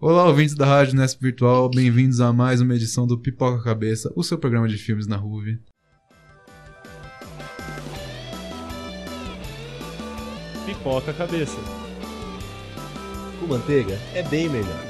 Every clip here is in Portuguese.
Olá, ouvintes da Rádio Nesp Virtual, bem-vindos a mais uma edição do Pipoca Cabeça, o seu programa de filmes na Ruve. Pipoca Cabeça. Com manteiga é bem melhor.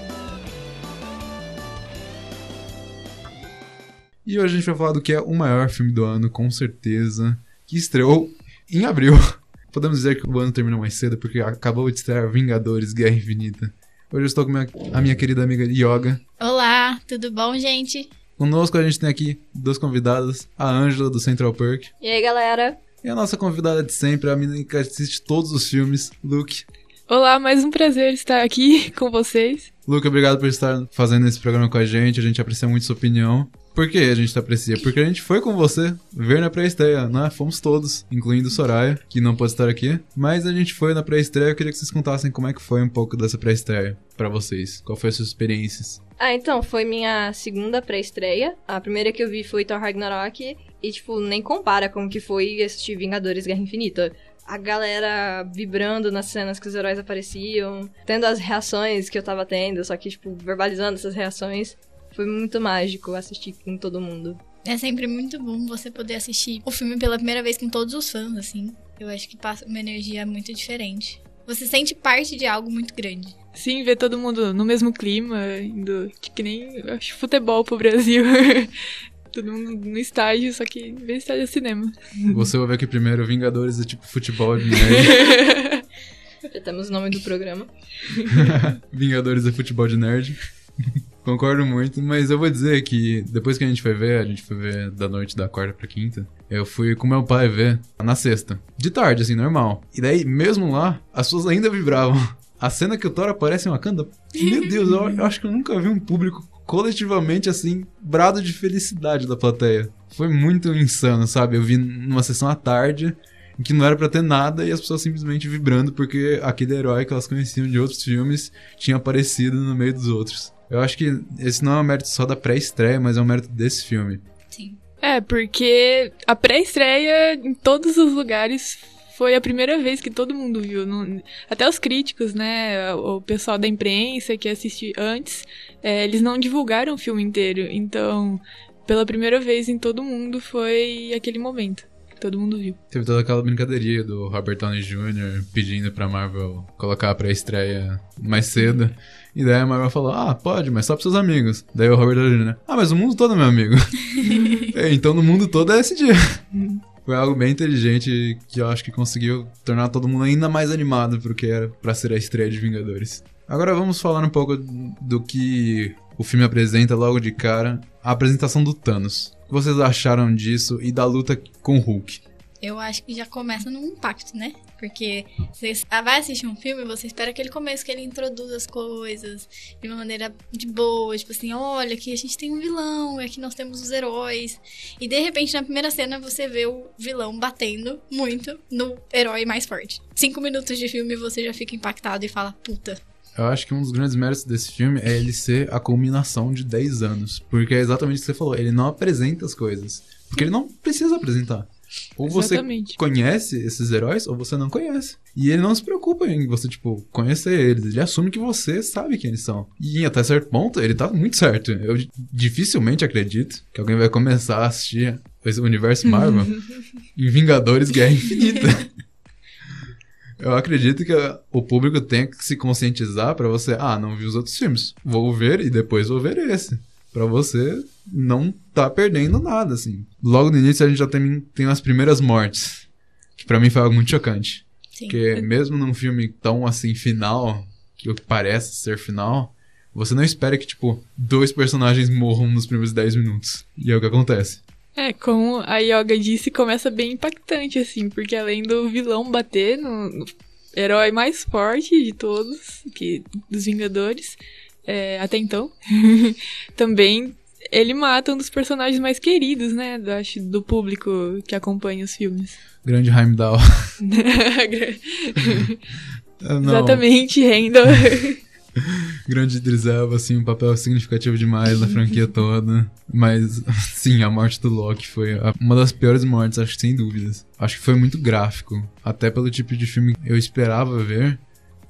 E hoje a gente vai falar do que é o maior filme do ano, com certeza, que estreou em abril. Podemos dizer que o ano terminou mais cedo porque acabou de estrear Vingadores Guerra Infinita. Hoje eu estou com minha- a minha querida amiga Yoga. Olá, tudo bom, gente? Conosco a gente tem aqui duas convidadas, a Ângela do Central Perk E aí, galera? e a nossa convidada de sempre, a menina que assiste todos os filmes, Luke. Olá, mais um prazer estar aqui com vocês. Luke, obrigado por estar fazendo esse programa com a gente, a gente aprecia muito sua opinião. Por que a gente aprecia? Porque a gente foi com você ver na pré-estreia, né? Fomos todos, incluindo Soraya, que não pode estar aqui. Mas a gente foi na pré-estreia, eu queria que vocês contassem como é que foi um pouco dessa pré-estreia pra vocês. Qual foi as suas experiências? Ah, então, foi minha segunda pré-estreia. A primeira que eu vi foi Thor Ragnarok. E, tipo, nem compara com o que foi assistir Vingadores Guerra Infinita. A galera vibrando nas cenas que os heróis apareciam, tendo as reações que eu tava tendo, só que, tipo, verbalizando essas reações. Foi muito mágico assistir com todo mundo. É sempre muito bom você poder assistir o filme pela primeira vez com todos os fãs, assim. Eu acho que passa uma energia muito diferente. Você sente parte de algo muito grande. Sim, ver todo mundo no mesmo clima, indo que nem acho já pro Brasil. todo mundo no estágio, só que ver estágio de cinema. Você ouviu aqui primeiro, Vingadores é tipo futebol de nerd. Já temos o nome do programa. Vingadores é futebol de nerd. Concordo muito, mas eu vou dizer que depois que a gente foi ver, a gente foi ver da noite da quarta pra quinta, eu fui com meu pai ver na sexta. De tarde, assim, normal. E daí, mesmo lá, as pessoas ainda vibravam. A cena que o Thor aparece em Wakanda, meu Deus, eu, eu acho que eu nunca vi um público coletivamente, assim, brado de felicidade da plateia. Foi muito insano, sabe? Eu vi numa sessão à tarde, em que não era pra ter nada e as pessoas simplesmente vibrando porque aquele herói que elas conheciam de outros filmes tinha aparecido no meio dos outros. Eu acho que esse não é um mérito só da pré-estreia, mas é um mérito desse filme. Sim. É, porque a pré-estreia em todos os lugares foi a primeira vez que todo mundo viu. Não- Até os críticos, né? O pessoal da imprensa que assistiu antes, é, eles não divulgaram o filme inteiro. Então, pela primeira vez em todo mundo foi aquele momento que todo mundo viu. Teve toda aquela brincadeirinha do Robert Downey Jr. pedindo pra Marvel colocar a pré-estreia mais cedo. E daí a Marvel falou, ah, pode, mas só pros seus amigos. Daí o Robert Downey Jr., ah, mas o mundo todo é meu amigo. É, então no mundo todo é esse dia. Foi algo bem inteligente que eu acho que conseguiu tornar todo mundo ainda mais animado pro que era pra ser a estreia de Vingadores. Agora vamos falar um pouco do que o filme apresenta logo de cara, a apresentação do Thanos. O que vocês acharam disso e da luta com o Hulk? Eu acho que já começa num impacto, né? Porque você vai assistir um filme, você espera aquele começo que ele introduz as coisas de uma maneira de boa, tipo assim, olha, aqui a gente tem um vilão, aqui nós temos os heróis. E de repente, na primeira cena, você vê o vilão batendo muito no herói mais forte. Cinco minutos de filme você já fica impactado e fala, puta. Eu acho que um dos grandes méritos desse filme é ele ser a culminação de 10 anos. Porque é exatamente o que você falou, ele não apresenta as coisas. Porque ele não precisa apresentar. Ou você Exatamente. conhece esses heróis, ou você não conhece. E ele não se preocupa em você, tipo, conhecer eles. Ele assume que você sabe quem eles são. E até certo ponto, ele tá muito certo. Eu di- dificilmente acredito que alguém vai começar a assistir esse universo Marvel em Vingadores Guerra Infinita. Eu acredito que o público tem que se conscientizar pra você, ah, não vi os outros filmes, vou ver e depois vou ver esse. Pra você não tá perdendo nada, assim. Logo no início a gente já tem, tem as primeiras mortes, que pra mim foi algo muito chocante. Sim. Porque mesmo num filme tão assim final, que parece ser final, você não espera que, tipo, dois personagens morram nos primeiros 10 minutos. E é o que acontece. É, como a Yoga disse, começa bem impactante, assim, porque além do vilão bater no, no herói mais forte de todos, que dos Vingadores, é, até então, também ele mata um dos personagens mais queridos, né, do, acho, do público que acompanha os filmes. Grande Heimdall. Exatamente, Randall. Grande Idris Elba, assim, um papel significativo demais na franquia toda. Mas, sim, a morte do Loki foi uma das piores mortes, acho que sem dúvidas. Acho que foi muito gráfico. Até pelo tipo de filme que eu esperava ver.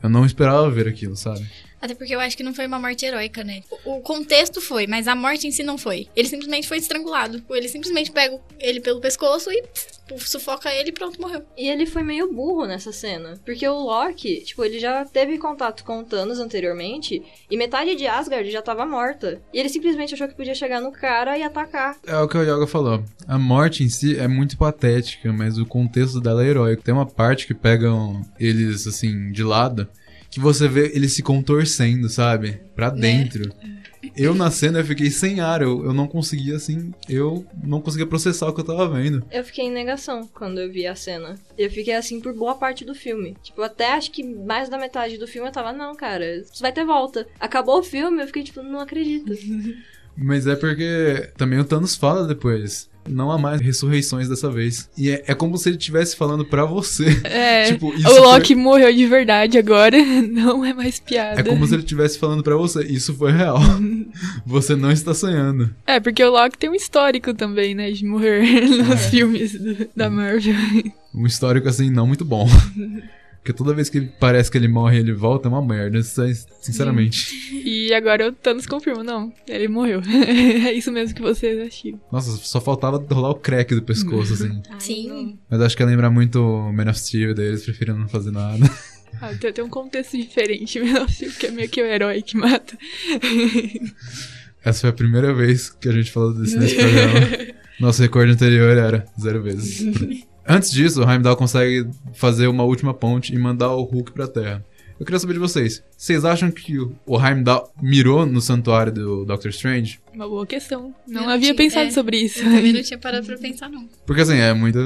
Eu não esperava ver aquilo, sabe? Até porque eu acho que não foi uma morte heróica, né? O contexto foi, mas a morte em si não foi. Ele simplesmente foi estrangulado. Ele simplesmente pega ele pelo pescoço e pff, sufoca ele e pronto, morreu. E ele foi meio burro nessa cena. Porque o Loki, tipo, ele já teve contato com o Thanos anteriormente. E metade de Asgard já tava morta. E ele simplesmente achou que podia chegar no cara e atacar. É o que o Yoga falou. A morte em si é muito patética, mas o contexto dela é heróico. Tem uma parte que pegam eles, assim, de lado, que você vê eles se contorcendo, sabe? Pra dentro. Eu na cena eu fiquei sem ar, eu, eu não conseguia, assim, eu não conseguia processar o que eu tava vendo. Eu fiquei em negação quando eu vi a cena. Eu fiquei assim por boa parte do filme. Tipo, até acho que mais da metade do filme eu tava, não, cara, isso vai ter volta. Acabou o filme, eu fiquei tipo, não acredito. Mas é porque também o Thanos fala depois. Não há mais ressurreições dessa vez. E é, é como se ele estivesse falando pra você. É, Tipo, isso o Loki morreu de verdade agora, não é mais piada. É como se ele estivesse falando pra você. Isso foi real. você não está sonhando. É, porque o Loki tem um histórico também, né, de morrer nos filmes do- da Marvel. Um histórico, assim, não muito bom. Porque toda vez que parece que ele morre e ele volta, é uma merda. Sinceramente. E agora o Thanos confirma, não, ele morreu. é isso mesmo que vocês acharam. Nossa, só faltava rolar o crack do pescoço, assim. Sim. Mas acho que lembrar muito o Man of Steel, daí eles preferiram não fazer nada. Ah, tem, tem um contexto diferente, porque é meio que o herói que mata. Essa foi a primeira vez que a gente falou disso nesse programa. Nosso recorde anterior era zero vezes. Antes disso, o Heimdall consegue fazer uma última ponte e mandar o Hulk pra Terra. Eu queria saber de vocês. Vocês acham que o o Heimdall mirou no santuário do Doctor Strange? Uma boa questão. Não Eu havia tinha- pensado é, sobre isso. Eu também não tinha parado pra pensar, não. Porque assim, é muita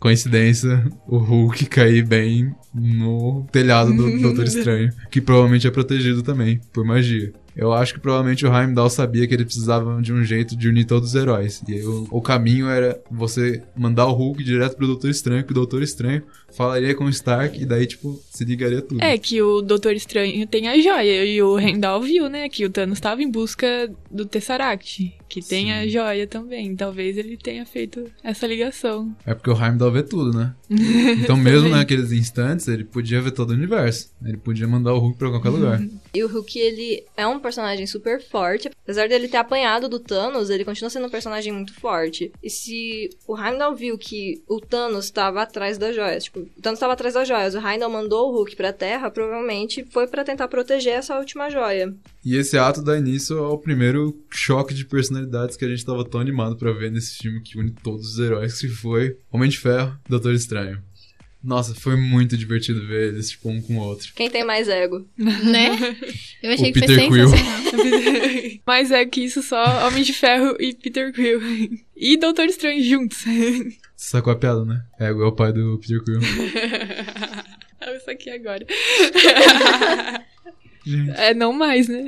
coincidência o Hulk cair bem no telhado do Doutor Estranho, que provavelmente é protegido também por magia. Eu acho que provavelmente o Heimdall sabia que ele precisava de um jeito de unir todos os heróis. E o, o caminho era você mandar o Hulk direto pro Doutor Estranho, que o Doutor Estranho falaria com o Stark e daí, tipo, se ligaria tudo. É que o Doutor Estranho tem a joia e o Rendal viu, né, que o Thanos estava em busca do Tesseract, que tem Sim. a joia também. Talvez ele tenha feito essa ligação. É porque o Heimdall vê tudo, né? Então mesmo naqueles instantes, ele podia ver todo o universo. Ele podia mandar o Hulk pra qualquer lugar. E o Hulk, ele é um personagem super forte. Apesar dele ter apanhado do Thanos, ele continua sendo um personagem muito forte. E se o Heimdall viu que o Thanos estava atrás das joias, tipo, Thanos estava atrás das joias, o Heimdall mandou o Hulk pra Terra, provavelmente foi pra tentar proteger essa última joia. E esse ato dá início ao primeiro choque de personalidades que a gente tava tão animado pra ver nesse filme que une todos os heróis, que foi Homem de Ferro Doutor Estranho. Nossa, foi muito divertido ver eles, tipo, um com o outro. Quem tem mais ego? Né? Eu achei O que foi Peter Quill. sensacional. Mas é que isso só Homem de Ferro e Peter Quill. E Doutor Estranho juntos. Você sacou a piada, né? É igual o pai do Peter Quill. Isso aqui agora. Gente, É, não mais, né?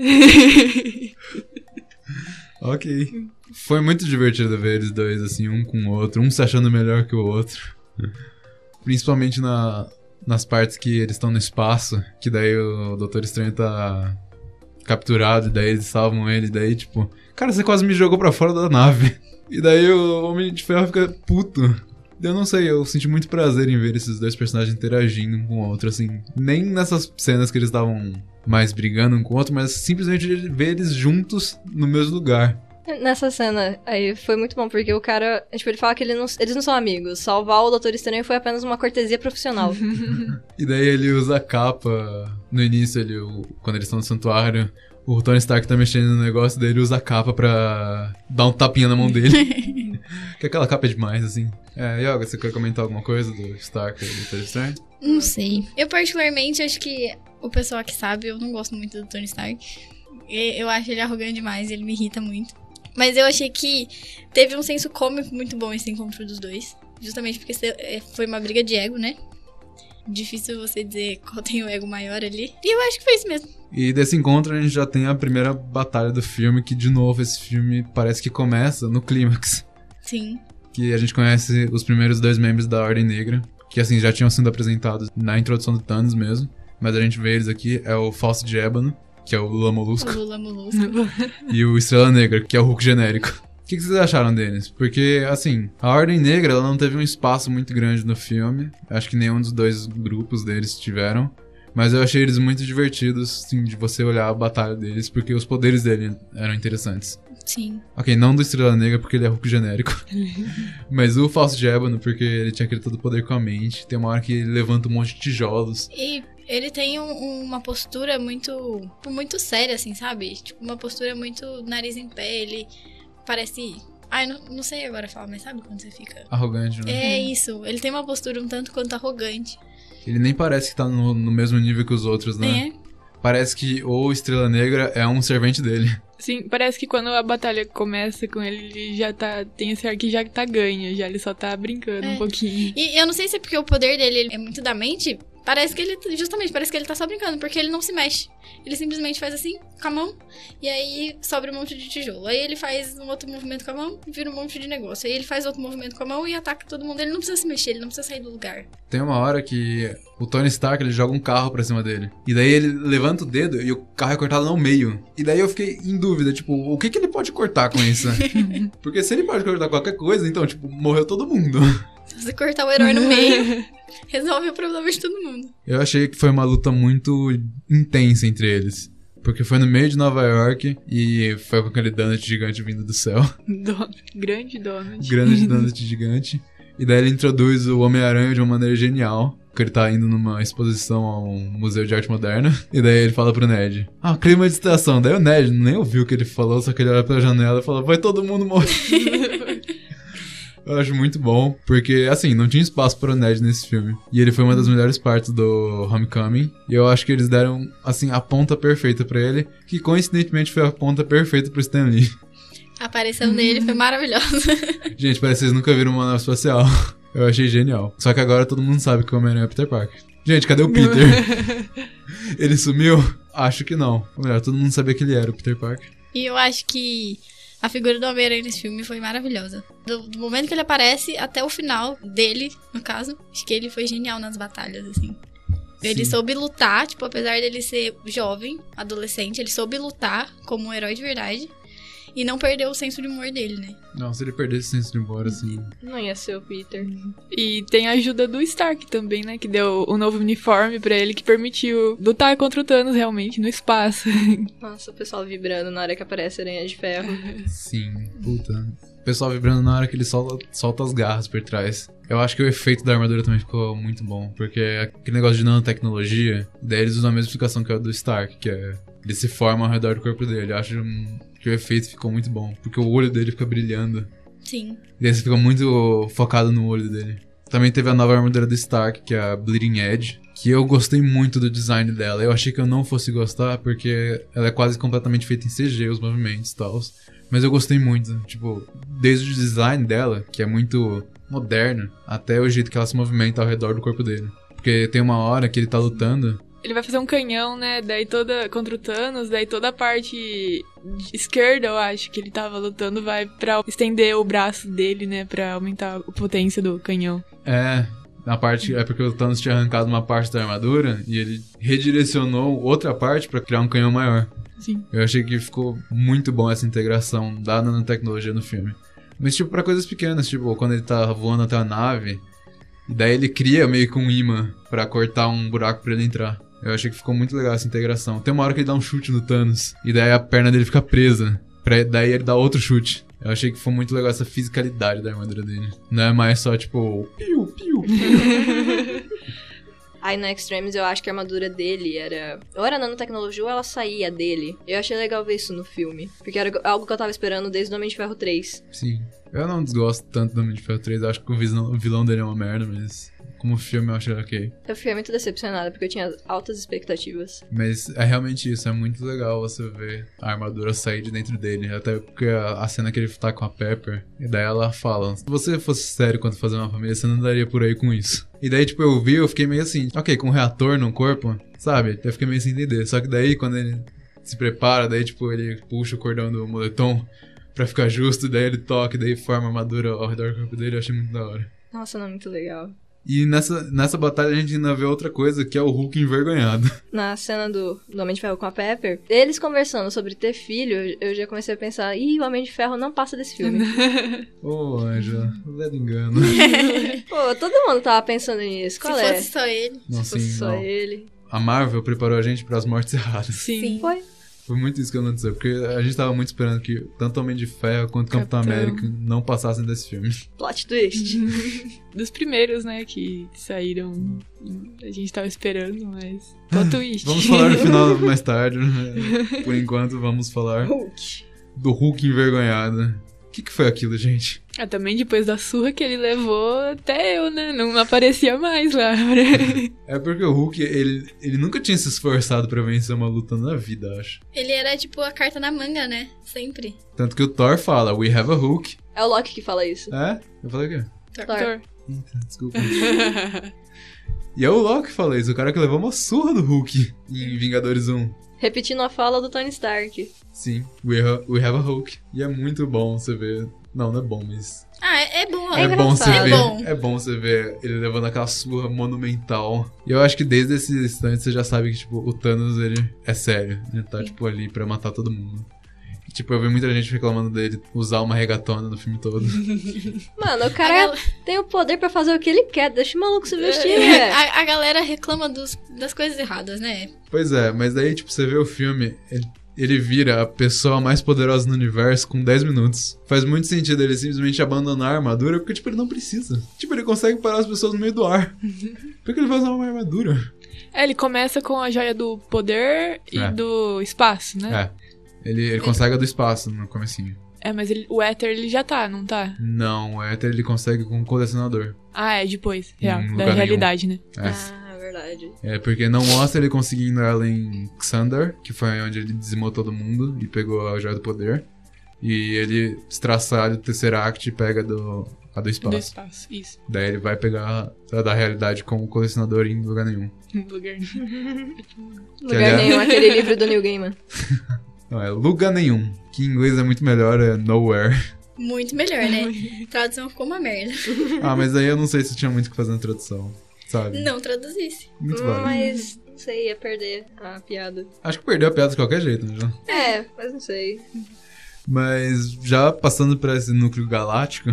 ok. Foi muito divertido ver eles dois, assim, um com o outro, um se achando melhor que o outro. Principalmente na, nas partes que eles estão no espaço, que daí o Doutor Estranho tá capturado, e daí eles salvam ele, e daí, tipo, cara, você quase me jogou pra fora da nave. E daí o Homem de Ferro fica puto. Eu não sei, eu senti muito prazer em ver esses dois personagens interagindo um com o outro, assim. Nem nessas cenas que eles estavam mais brigando um com o outro, mas simplesmente ver eles juntos no mesmo lugar. Nessa cena aí foi muito bom, porque o cara, tipo, ele fala que ele não- eles não são amigos. Salvar o Doutor Estranho foi apenas uma cortesia profissional. E daí ele usa a capa no início, ele, quando eles estão no santuário. O Tony Stark tá mexendo no negócio dele, usa a capa pra dar um tapinha na mão dele. que aquela capa é demais, assim. É, Yoga, você quer comentar alguma coisa do Stark e do Doutor Estranho? Não sei. Eu, particularmente, acho que o pessoal que sabe, eu não gosto muito do Tony Stark. Eu acho ele arrogante demais, ele me irrita muito. Mas eu achei que teve um senso cômico muito bom esse encontro dos dois. Justamente porque é, foi uma briga de ego, né? Difícil você dizer qual tem o ego maior ali. E eu acho que foi isso mesmo. E desse encontro a gente já tem a primeira batalha do filme, que de novo esse filme parece que começa no clímax. Sim. Que a gente conhece os primeiros dois membros da Ordem Negra, que assim já tinham sido apresentados na introdução do Thanos mesmo. Mas a gente vê eles aqui, é o Fausto de Ébano, que é o Lula O Molusco. Lula Molusco. e o Estrela Negra, que é o Hulk genérico. O que, que vocês acharam deles? Porque, assim, a Ordem Negra ela não teve um espaço muito grande no filme. Acho que nenhum dos dois grupos deles tiveram. Mas eu achei eles muito divertidos, assim, de você olhar a batalha deles, porque os poderes dele eram interessantes. Sim. Ok, não do Estrela Negra, porque ele é Hulk genérico. Mas o Falso de Ébano, porque ele tinha aquele todo poder com a mente. Tem uma hora que ele levanta um monte de tijolos. E ele tem um- uma postura muito. muito séria, assim, sabe? Tipo, uma postura muito nariz em pé. Ele parece. Ai, não, não sei agora falar, mas sabe quando você fica. Arrogante, né? É isso. Ele tem uma postura um tanto quanto arrogante. Ele nem parece que tá no, no mesmo nível que os outros, né? É. Parece que o Estrela Negra é um servente dele. Sim, parece que quando a batalha começa com ele, ele já tá. Tem esse ar que já tá ganho, já ele só tá brincando É. um pouquinho. E eu não sei se é porque o poder dele é muito da mente. Parece que ele. Justamente, parece que ele tá só brincando, porque ele não se mexe. Ele simplesmente faz assim, com a mão, e aí sobra um monte de tijolo. Aí ele faz um outro movimento com a mão e vira um monte de negócio. Aí ele faz outro movimento com a mão e ataca todo mundo. Ele não precisa se mexer, ele não precisa sair do lugar. Tem uma hora que o Tony Stark ele joga um carro pra cima dele. E daí ele levanta o dedo e o carro é cortado no meio. E daí eu fiquei em dúvida, tipo, o que, que ele pode cortar com isso? Porque se ele pode cortar qualquer coisa, então, tipo, morreu todo mundo. Se você cortar o herói no meio, resolve o problema de todo mundo. Eu achei que foi uma luta muito intensa entre eles. Porque foi no meio de Nova York e foi com aquele donut gigante vindo do céu. Don- Grande Donald. Grande donut gigante. E daí ele introduz o Homem-Aranha de uma maneira genial. Que ele tá indo numa exposição a um museu de arte moderna. E daí ele fala pro Ned: Ah, clima de estação. Daí o Ned nem ouviu o que ele falou, só que ele olha pela janela e fala: Vai todo mundo morrer. Eu acho muito bom, porque, assim, não tinha espaço para o Ned nesse filme. E ele foi uma das melhores partes do Homecoming. E eu acho que eles deram, assim, a ponta perfeita pra ele, que coincidentemente foi a ponta perfeita pro Stan Lee. A aparição dele foi maravilhosa. Gente, parece que vocês nunca viram uma nave espacial. Eu achei genial. Só que agora todo mundo sabe que o Homem-Aranha é Peter Parker. Gente, cadê o Peter? ele sumiu? Acho que não. Ou melhor, todo mundo sabia que ele era o Peter Parker. E eu acho que a figura do Homem-Aranha nesse filme foi maravilhosa. Do, do momento que ele aparece até o final dele, no caso, acho que ele foi genial nas batalhas, assim. Ele Sim. soube lutar, tipo, apesar dele ser jovem, adolescente, ele soube lutar como um herói de verdade. E não perdeu o senso de humor dele, né? Não, se ele perdesse o senso de embora, assim. Não ia ser o Peter. E tem a ajuda do Stark também, né? Que deu o novo uniforme pra ele, que permitiu lutar contra o Thanos realmente no espaço. Nossa, o pessoal vibrando na hora que aparece a Aranha de Ferro. Sim, puta. O pessoal vibrando na hora que ele solta, solta as garras por trás. Eu acho que o efeito da armadura também ficou muito bom. Porque aquele negócio de nanotecnologia, daí eles usam a mesma explicação que é o do Stark, que é. Ele se forma ao redor do corpo dele. Eu acho que o efeito ficou muito bom. Porque o olho dele fica brilhando. Sim. E aí você fica muito focado no olho dele. Também teve a nova armadura do Stark, que é a Bleeding Edge. Que eu gostei muito do design dela. Eu achei que eu não fosse gostar, porque ela é quase completamente feita em CG, os movimentos e tal. Mas eu gostei muito. Tipo, desde o design dela, que é muito moderno, até o jeito que ela se movimenta ao redor do corpo dele. Porque tem uma hora que ele tá lutando. Ele vai fazer um canhão, né? Daí toda. contra o Thanos, daí toda a parte esquerda, eu acho, que ele tava lutando, vai pra estender o braço dele, né? Pra aumentar a potência do canhão. É. Na parte. É porque o Thanos tinha arrancado uma parte da armadura e ele redirecionou outra parte pra criar um canhão maior. Sim. Eu achei que ficou muito bom essa integração da nanotecnologia no filme. Mas, tipo, pra coisas pequenas, tipo, quando ele tá voando até a nave, daí ele cria meio que um imã pra cortar um buraco pra ele entrar. Eu achei que ficou muito legal essa integração. Tem uma hora que ele dá um chute no Thanos, e daí a perna dele fica presa. Pra, daí ele dá outro chute. Eu achei que foi muito legal essa fisicalidade da armadura dele. Não é mais só, tipo, piu, piu. Aí no Extremes eu acho que a armadura dele era. Ou era nanotecnologia ou ela saía dele. Eu achei legal ver isso no filme. Porque era algo que eu tava esperando desde o Homem de Ferro 3. Sim. Eu não desgosto tanto do Homem de Ferro 3. Eu acho que o vilão, o vilão dele é uma merda, mas como filme eu acho ok. Eu fiquei muito decepcionada porque eu tinha altas expectativas. Mas é realmente isso, é muito legal você ver a armadura sair de dentro dele. Até porque a, a cena que ele tá com a Pepper, e daí ela fala: Se você fosse sério quando fazer uma família, você não daria por aí com isso. E daí, tipo, eu vi, eu fiquei meio assim, ok, com um reator no corpo, sabe? Eu fiquei meio sem entender. Só que daí, quando ele se prepara, daí, tipo, ele puxa o cordão do moletom pra ficar justo, daí ele toca, e daí forma a armadura ao redor do corpo dele, eu achei muito da hora. Nossa, não, muito legal. E nessa, nessa batalha a gente ainda vê outra coisa, que é o Hulk envergonhado. Na cena do, do Homem de Ferro com a Pepper, eles conversando sobre ter filho, eu já comecei a pensar, ih, o Homem de Ferro não passa desse filme. Ô, Angela, leve engano. Pô, todo mundo tava pensando nisso. Qual Se é? fosse só ele. Não, Se fosse sim, só não. ele. a Marvel preparou a gente pras mortes erradas. Sim. Sim. Foi. Foi muito isso que aconteceu, porque a gente tava muito esperando que tanto Homem de Ferro quanto Capitão Capitão. América não passassem desse filme. Plot twist. Dos primeiros, né, que saíram. A gente tava esperando, mas. Plot twist. Vamos falar no final mais tarde. né? Por enquanto, vamos falar Hulk. do Hulk envergonhado. O que, que foi aquilo, gente? Ah, também depois da surra que ele levou, até eu, né? Não aparecia mais lá. É porque o Hulk, ele, ele nunca tinha se esforçado pra vencer uma luta na vida, acho. Ele era tipo a carta na manga, né? Sempre. Tanto que o Thor fala, we have a Hulk. É o Loki que fala isso. É? Eu falei o quê? Thor. Thor. Thor. Eita, desculpa. e é o Loki que fala isso, o cara que levou uma surra do Hulk em Vingadores 1. Repetindo a fala do Tony Stark. Sim, we have, we have a Hulk. E é muito bom você ver. Não, não é bom, mas. Ah, é, é bom. É É, bom você engraçado. ver. É bom. É bom você ver ele levando aquela surra monumental. E eu acho que desde esse instante você já sabe que, tipo, o Thanos, ele é sério. Ele tá, tipo, ali pra matar todo mundo. E, tipo, eu vi muita gente reclamando dele usar uma regatona no filme todo. Mano, o cara gal- tem o poder pra fazer o que ele quer. Deixa o maluco se vestir, É, velho. a, a galera reclama dos- das coisas erradas, né? pois é, mas daí, tipo, você vê o filme, ele, ele vira a pessoa mais poderosa no universo com 10 minutos. Faz muito sentido ele simplesmente abandonar a armadura, porque, tipo, ele não precisa. Tipo, ele consegue parar as pessoas no meio do ar. Por que ele vai usar uma armadura? É, ele começa com a joia do poder e É. do espaço, né? É. Ele, ele consegue a do espaço no comecinho. É, mas ele- o éter ele já tá, não tá? Não, o Ether ele consegue com um colecionador. Ah, é depois. Real, Em da lugar nenhum. realidade, né? É. Ah, verdade. É, porque não mostra ele conseguindo ela em Xandar, que foi onde ele dizimou todo mundo e pegou a Joia do Poder. E ele estraçalha o Tesseract e pega do, a do espaço. Do espaço, isso. Daí ele vai pegar a da realidade com o colecionador em lugar nenhum. Lugar. Lugar aliás- nenhum, aquele livro do Neil Gaiman. Não, é lugar nenhum. Que em inglês é muito melhor, é nowhere. Muito melhor, né? Tradução ficou uma merda. ah, mas aí eu não sei se tinha muito o que fazer na tradução. Sabe? Não traduzisse. Muito válido. Mas, não sei, ia perder a piada. Acho que perdeu a piada de qualquer jeito, né? João? É, mas não sei. Mas já passando pra esse núcleo galáctico,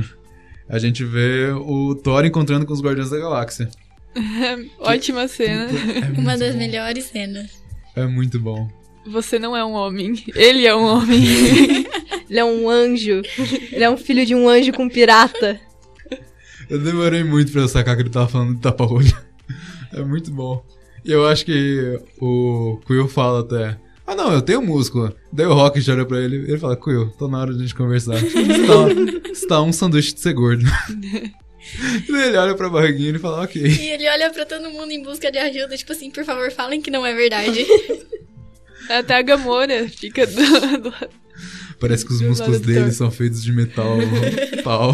a gente vê o Thor encontrando com os Guardiões da Galáxia. Ótima cena. É Uma das bom. melhores cenas. É muito bom. Você não é um homem. Ele é um homem. Ele é um anjo. Ele é um filho de um anjo com pirata. Eu demorei muito pra eu sacar que ele tava falando de tapa-olho. É muito bom. E eu acho que o Quill fala até. Ah não, eu tenho músculo. Daí o Rocket olha pra ele ele fala, Quill, tô na hora de a gente conversar. Você tá, você tá um sanduíche de ser gordo. Daí ele olha pra barriguinha e fala, ok. E ele olha pra todo mundo em busca de ajuda, tipo assim, por favor, falem que não é verdade. Até a Gamora fica do, do... Parece que os Do músculos dele Thor. são feitos de metal tal.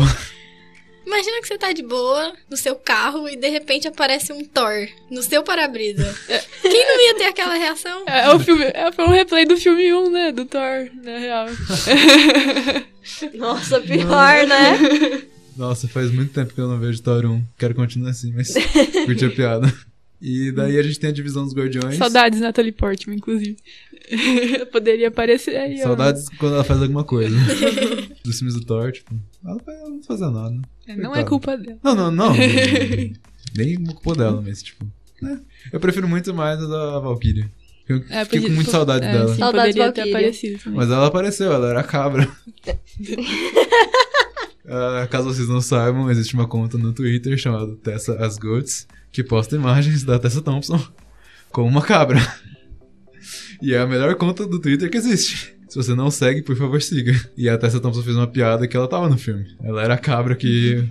Imagina que você tá de boa no seu carro e de repente aparece um Thor no seu para-brisa. Quem não ia ter aquela reação? É, o filme, é, foi um replay do filme 1, né? Do Thor, na real. Nossa, pior, né? Nossa, faz muito tempo que eu não vejo Thor 1. Quero continuar assim, mas curti a piada. E daí a gente tem a divisão dos Guardiões. Saudades Natalie Portman, inclusive. Poderia aparecer aí, ó. Saudades quando ela faz alguma coisa. Dos filmes do Thor, tipo, ela ela não faz nada. É, Não é culpa dela. Não, não, não. Nem culpa dela, mas tipo. né? Eu prefiro muito mais a da Valkyrie. Eu É, fiquei com podia- muita saudade é, dela. Sim, Saudades poderia ter Valkyria. aparecido também. Mas ela apareceu, ela era a cabra. Ah, caso vocês não saibam, existe uma conta no Twitter chamada Tessa As Goats que posta imagens da Tessa Thompson com uma cabra. E é a melhor conta do Twitter que existe. Se você não segue, por favor, siga. E a Tessa Thompson fez uma piada que ela tava no filme. Ela era a cabra que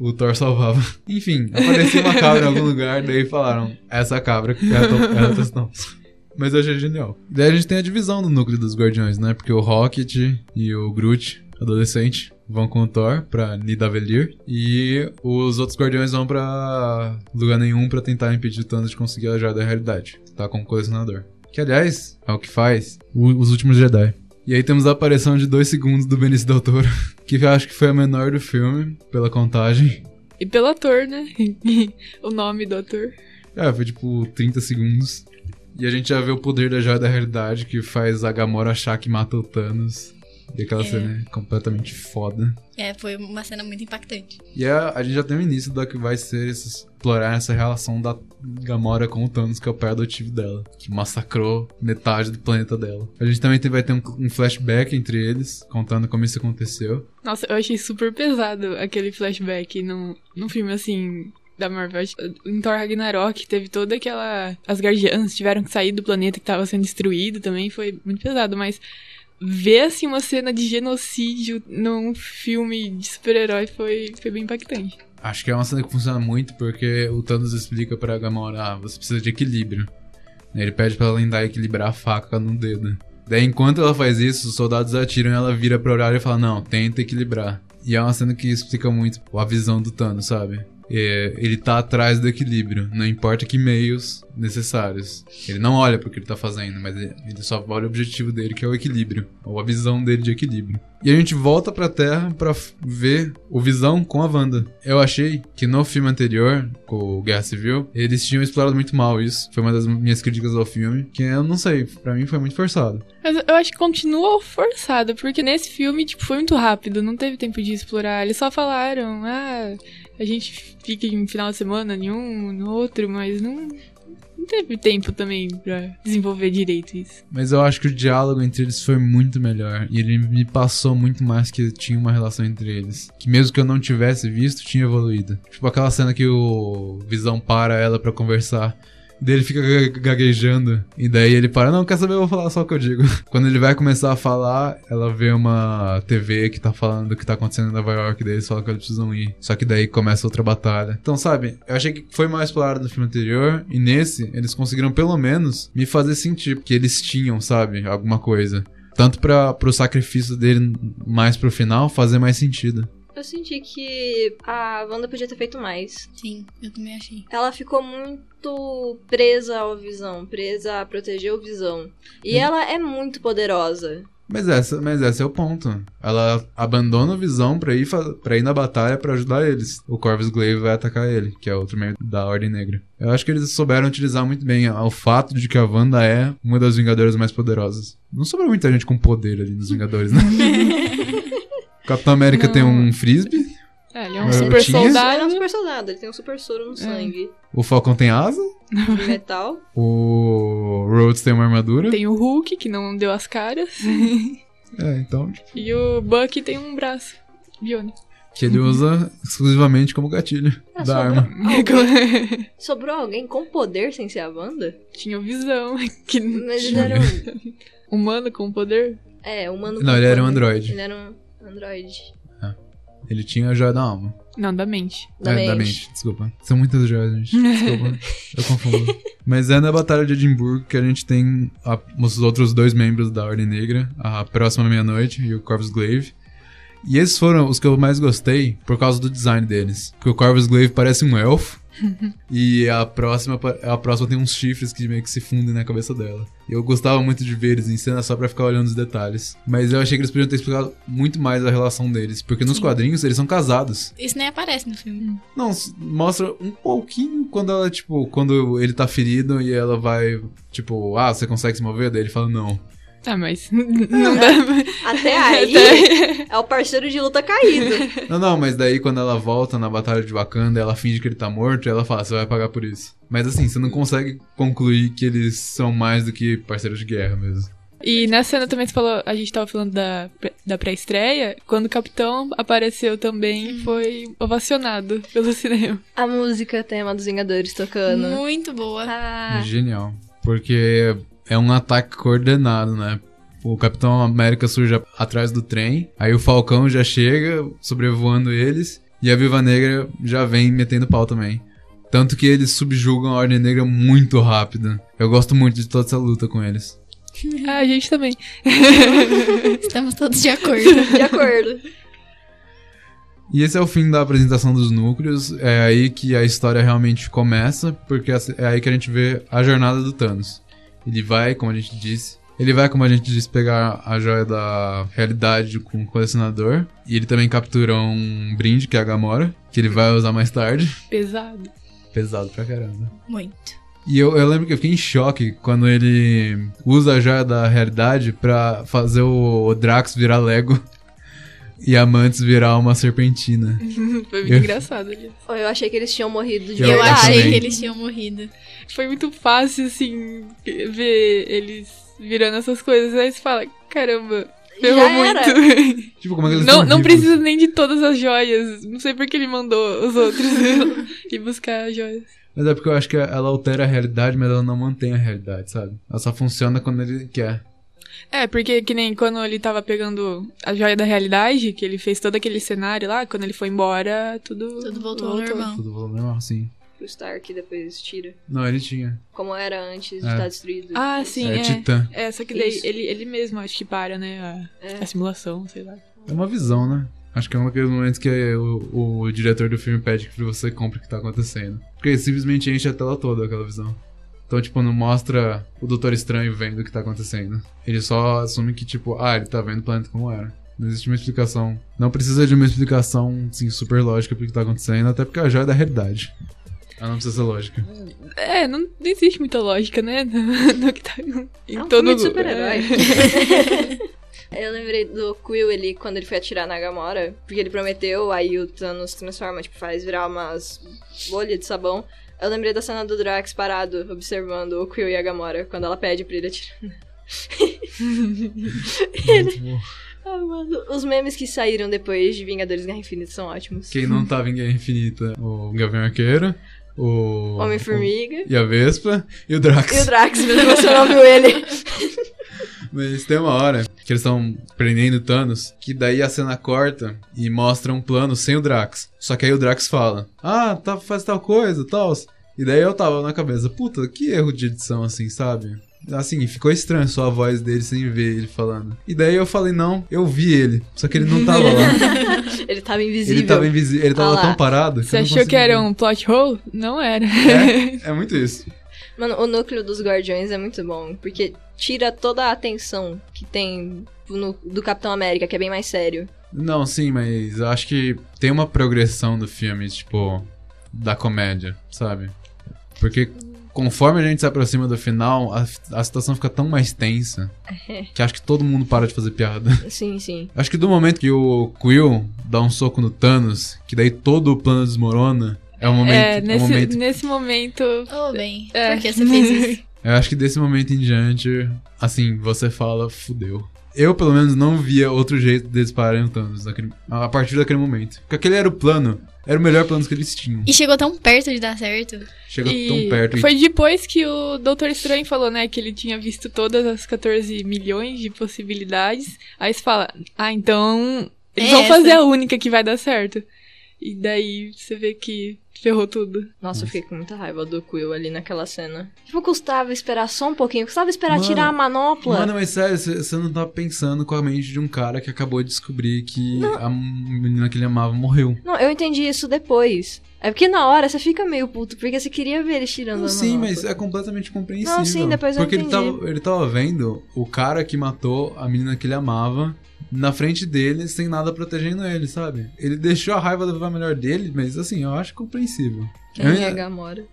o Thor salvava. Enfim, aparecia uma cabra em algum lugar, daí falaram, essa cabra que é é a Tessa Thompson. Mas eu achei genial. Daí a gente tem a divisão do núcleo dos Guardiões, né? Porque o Rocket e o Groot, adolescente, vão com o Thor pra Nidavellir. E os outros Guardiões vão pra lugar nenhum pra tentar impedir o Thanos de conseguir a Joia da Realidade. Tá com o colecionador. Que, aliás, é o que faz o- os últimos Jedi. E aí temos a aparição de dois segundos do Benício Del Toro, que eu acho que foi a menor do filme, pela contagem. E pelo ator, né? o nome do ator. É, foi tipo 30 segundos. E a gente já vê o poder da Joia da Realidade, que faz a Gamora achar que mata o Thanos. E aquela cena é completamente foda. É, foi uma cena muito impactante. E a, a gente já tem o início da que vai ser esse- explorar essa relação da Gamora com o Thanos, que é o pai adotivo dela, que massacrou metade do planeta dela. A gente também tem- vai ter um, um flashback entre eles, contando como isso aconteceu. Nossa, eu achei super pesado aquele flashback num, num filme assim. Da Marvel. Em Thor Ragnarok teve toda aquela. As guardiãs tiveram que sair do planeta que tava sendo destruído também. Foi muito pesado, mas ver assim uma cena de genocídio num filme de super-herói foi, foi bem impactante. Acho que é uma cena que funciona muito porque o Thanos explica pra Gamora, ah, você precisa de equilíbrio. Ele pede pra ela tentar equilibrar a faca no dedo. Daí, enquanto ela faz isso, os soldados atiram e ela vira pra olhar e fala, não, tenta equilibrar. E é uma cena que explica muito a visão do Thanos, sabe? É, ele tá atrás do equilíbrio, não importa que meios necessários. Ele não olha pro que ele tá fazendo, mas ele ele só olha o objetivo dele, que é o equilíbrio, ou a visão dele de equilíbrio. E a gente volta pra Terra pra ver o Visão com a Wanda. Eu achei que no filme anterior, com o Guerra Civil, eles tinham explorado muito mal isso. Foi uma das minhas críticas ao filme, que eu não sei, pra mim foi muito forçado. Mas eu acho que continua forçado, porque nesse filme, tipo, foi muito rápido, não teve tempo de explorar. Eles só falaram, ah, a gente fica em final de semana em um, no outro, mas não, não teve tempo também pra desenvolver direito isso. Mas eu acho que o diálogo entre eles foi muito melhor. E ele me passou muito mais que tinha uma relação entre eles. Que mesmo que eu não tivesse visto, tinha evoluído. Tipo aquela cena que o Visão para ela pra conversar. Daí ele fica ga- gaguejando. E daí ele para, não, quer saber, eu vou falar só o que eu digo. Quando ele vai começar a falar, ela vê uma TV que tá falando do que tá acontecendo em Nova York. Daí eles falam que eles precisam ir. Só que daí começa outra batalha. Então, sabe, eu achei que foi mais explorado no filme anterior. E nesse, eles conseguiram pelo menos me fazer sentir que eles tinham, sabe, alguma coisa. Tanto para pro sacrifício dele mais pro final fazer mais sentido. Eu senti que a Wanda podia ter feito mais. Sim, eu também achei. Ela ficou muito presa ao Visão, presa a proteger o Visão. E Hum. ela é muito poderosa. Mas essa, mas esse é o ponto. Ela abandona a visão pra ir, pra ir na batalha pra ajudar eles. O Corvus Glaive vai atacar ele, que é outro membro da Ordem Negra. Eu acho que eles souberam utilizar muito bem o fato de que a Wanda é uma das Vingadoras mais poderosas. Não sobrou muita gente com poder ali nos Vingadores, né? Capitão América Não. tem um frisbee, É, ele é um Eu super tinha- Ele é um soldado. super soldado, ele tem um super soro no sangue o Falcão tem asa, de metal. o Rhodes tem uma armadura. Tem o Hulk, que não deu as caras. É, então, tipo, E o Bucky tem um braço biônico. que ele usa exclusivamente como gatilho Ah, da sobrou- arma. Alguém- Sobrou alguém com poder sem ser a Wanda? Tinha o Visão, que Mas ele era um... humano com poder. É, humano Não, com ele era um androide. Ele era um androide. Ele tinha a joia da alma. Não, da mente. Da É, mente. desculpa. São muitas joias, gente. Desculpa. eu confundo. Mas é na Batalha de Edimburgo que a gente tem a- os outros dois membros da Ordem Negra, a Próxima Meia-Noite e o Corvus Glaive. E esses foram os que eu mais gostei por causa do design deles. Porque o Corvus Glaive parece um elfo. E a próxima, a próxima tem uns chifres que meio que se fundem na cabeça dela. E eu gostava muito de ver eles em cena só pra ficar olhando os detalhes. Mas eu achei que eles podiam ter explicado muito mais a relação deles. Porque nos Sim. quadrinhos eles são casados. Isso nem aparece no filme. Não, mostra um pouquinho quando ela, tipo, quando ele tá ferido e ela vai, tipo, ah, você consegue se mover? Daí ele fala, não. Ah, mas não dá. Até aí, é o parceiro de luta caído. Não, não, mas daí quando ela volta na Batalha de Wakanda, ela finge que ele tá morto e ela fala, você vai pagar por isso. Mas assim, você não consegue concluir que eles são mais do que parceiros de guerra mesmo. E na cena também você falou, a gente tava falando da, da pré-estreia, quando o Capitão apareceu também, foi ovacionado pelo cinema. A música tema dos Vingadores tocando. Muito boa. Ah, Genial. Porque é um ataque coordenado, né? O Capitão América surge atrás do trem, aí o Falcão já chega, sobrevoando eles, e a Viva Negra já vem metendo pau também. Tanto que eles subjugam a Ordem Negra muito rápido. Eu gosto muito de toda essa luta com eles. Ah, a gente também. Estamos todos de acordo. de acordo. E esse é o fim da apresentação dos núcleos. É aí que a história realmente começa, porque é aí que a gente vê a jornada do Thanos. Ele vai, como a gente disse, ele vai, como a gente disse, pegar a joia da realidade com o colecionador. E ele também captura um brinde, que é a Gamora, que ele vai usar mais tarde. Pesado. Pesado pra caramba. Muito. E eu, eu lembro que eu fiquei em choque quando ele usa a joia da realidade pra fazer o, o Drax virar Lego e a Mantis virar uma serpentina. Foi muito Eu- engraçado ali. Eu achei que eles tinham morrido de Eu Eu, verdade. achei também. que eles tinham morrido. Foi muito fácil, assim, ver eles virando essas coisas. Aí você fala, caramba, ferrou muito. Tipo, como é que eles Não, não precisa nem de todas as joias. Não sei por que ele mandou os outros ir buscar as joias. Mas é porque eu acho que ela altera a realidade, mas ela não mantém a realidade, sabe? Ela só funciona quando ele quer. É, porque que nem quando ele tava pegando a joia da realidade, que ele fez todo aquele cenário lá, quando ele foi embora, tudo. Tudo voltou ao normal. Tudo voltou normal, sim. O Stark depois tira. Não, ele tinha. Como era antes de É. estar destruído. Ah, sim, é, é. Titã. É, só que daí Isso. ele, ele mesmo acho que para, né? A, É. a simulação, sei lá. É uma visão, né? Acho que é um daqueles momentos que o, o diretor do filme pede que você compre o que tá acontecendo. Porque ele simplesmente enche a tela toda aquela visão. Então, tipo, não mostra o Doutor Estranho vendo o que tá acontecendo. Ele só assume que, tipo, ah, ele tá vendo o planeta como era. Não existe uma explicação. Não precisa de uma explicação, assim, super lógica pro que tá acontecendo, até porque a joia é da realidade. Ela não precisa ser lógica. É, não, não existe muita lógica, né? No, no que tá em É um todo filme super-herói. é. Eu lembrei do Quill ali quando ele foi atirar na Gamora, porque ele prometeu, aí o Thanos transforma, tipo, faz virar umas bolhas de sabão. Eu lembrei da cena do Drax parado, observando o Quill e a Gamora, quando ela pede pra ele atirar. Bom. Ah, mano, os memes que saíram depois de Vingadores Guerra Infinita são ótimos. Quem não tava em Guerra Infinita? O Gavião Arqueiro, o... Homem-Formiga. E a Vespa, e o Drax. E o Drax, mas você não viu ele. Mas tem uma hora que eles estão prendendo Thanos, que daí a cena corta e mostra um plano sem o Drax. Só que aí o Drax fala: Ah, tá, faz tal coisa, tal. E daí eu tava na cabeça, puta, que erro de edição assim, sabe? Assim, ficou estranho só a voz dele sem ver ele falando. E daí eu falei, não, eu vi ele. Só que ele não tava lá. Ele tava invisível. ele tava invisível, ele tava Ah tão parado. Você eu não achou que era ver. um plot hole? Não era. É, é muito isso. Mano, o núcleo dos Guardiões é muito bom, porque tira toda a atenção que tem no- do Capitão América, que é bem mais sério. Não, sim, mas eu acho que tem uma progressão do filme, tipo, da comédia, sabe? Porque conforme a gente se aproxima do final, a, a situação fica tão mais tensa que acho que todo mundo para de fazer piada. Sim, sim. Acho que do momento que o Quill dá um soco no Thanos, que daí todo o plano desmorona, é o momento. É, é o nesse, momento nesse momento. Ô, bem, É. por que você fez isso? Eu acho que desse momento em diante, assim, você fala, fudeu. Eu, pelo menos, não via outro jeito deles pararem o Thanos naquele- a partir daquele momento. Porque aquele era o plano. Era o melhor plano que eles tinham. E chegou tão perto de dar certo. Chegou E tão perto. e- Foi depois que o Doutor Estranho falou, né, que ele tinha visto todas as 14 milhões de possibilidades. Aí você fala, ah, então eles É vão essa. fazer a única que vai dar certo. E daí você vê que ferrou tudo. Nossa, eu fiquei com muita raiva do Quill ali naquela cena. Tipo, custava esperar só um pouquinho. Custava esperar Mano, tirar a manopla. Mano, mas sério, você não tá pensando com a mente de um cara que acabou de descobrir que a menina que ele amava morreu. Não, eu entendi isso depois. É porque na hora você fica meio puto, porque você queria ver ele tirando a Sim, manopla. mas é completamente compreensível. Não, sim, depois eu Porque ele entendi. tava, ele tava vendo o cara que matou a menina que ele amava na frente dele, sem nada protegendo ele, sabe? Ele deixou a raiva levar melhor dele, mas assim, eu acho compreensível. Quem é a Gamora?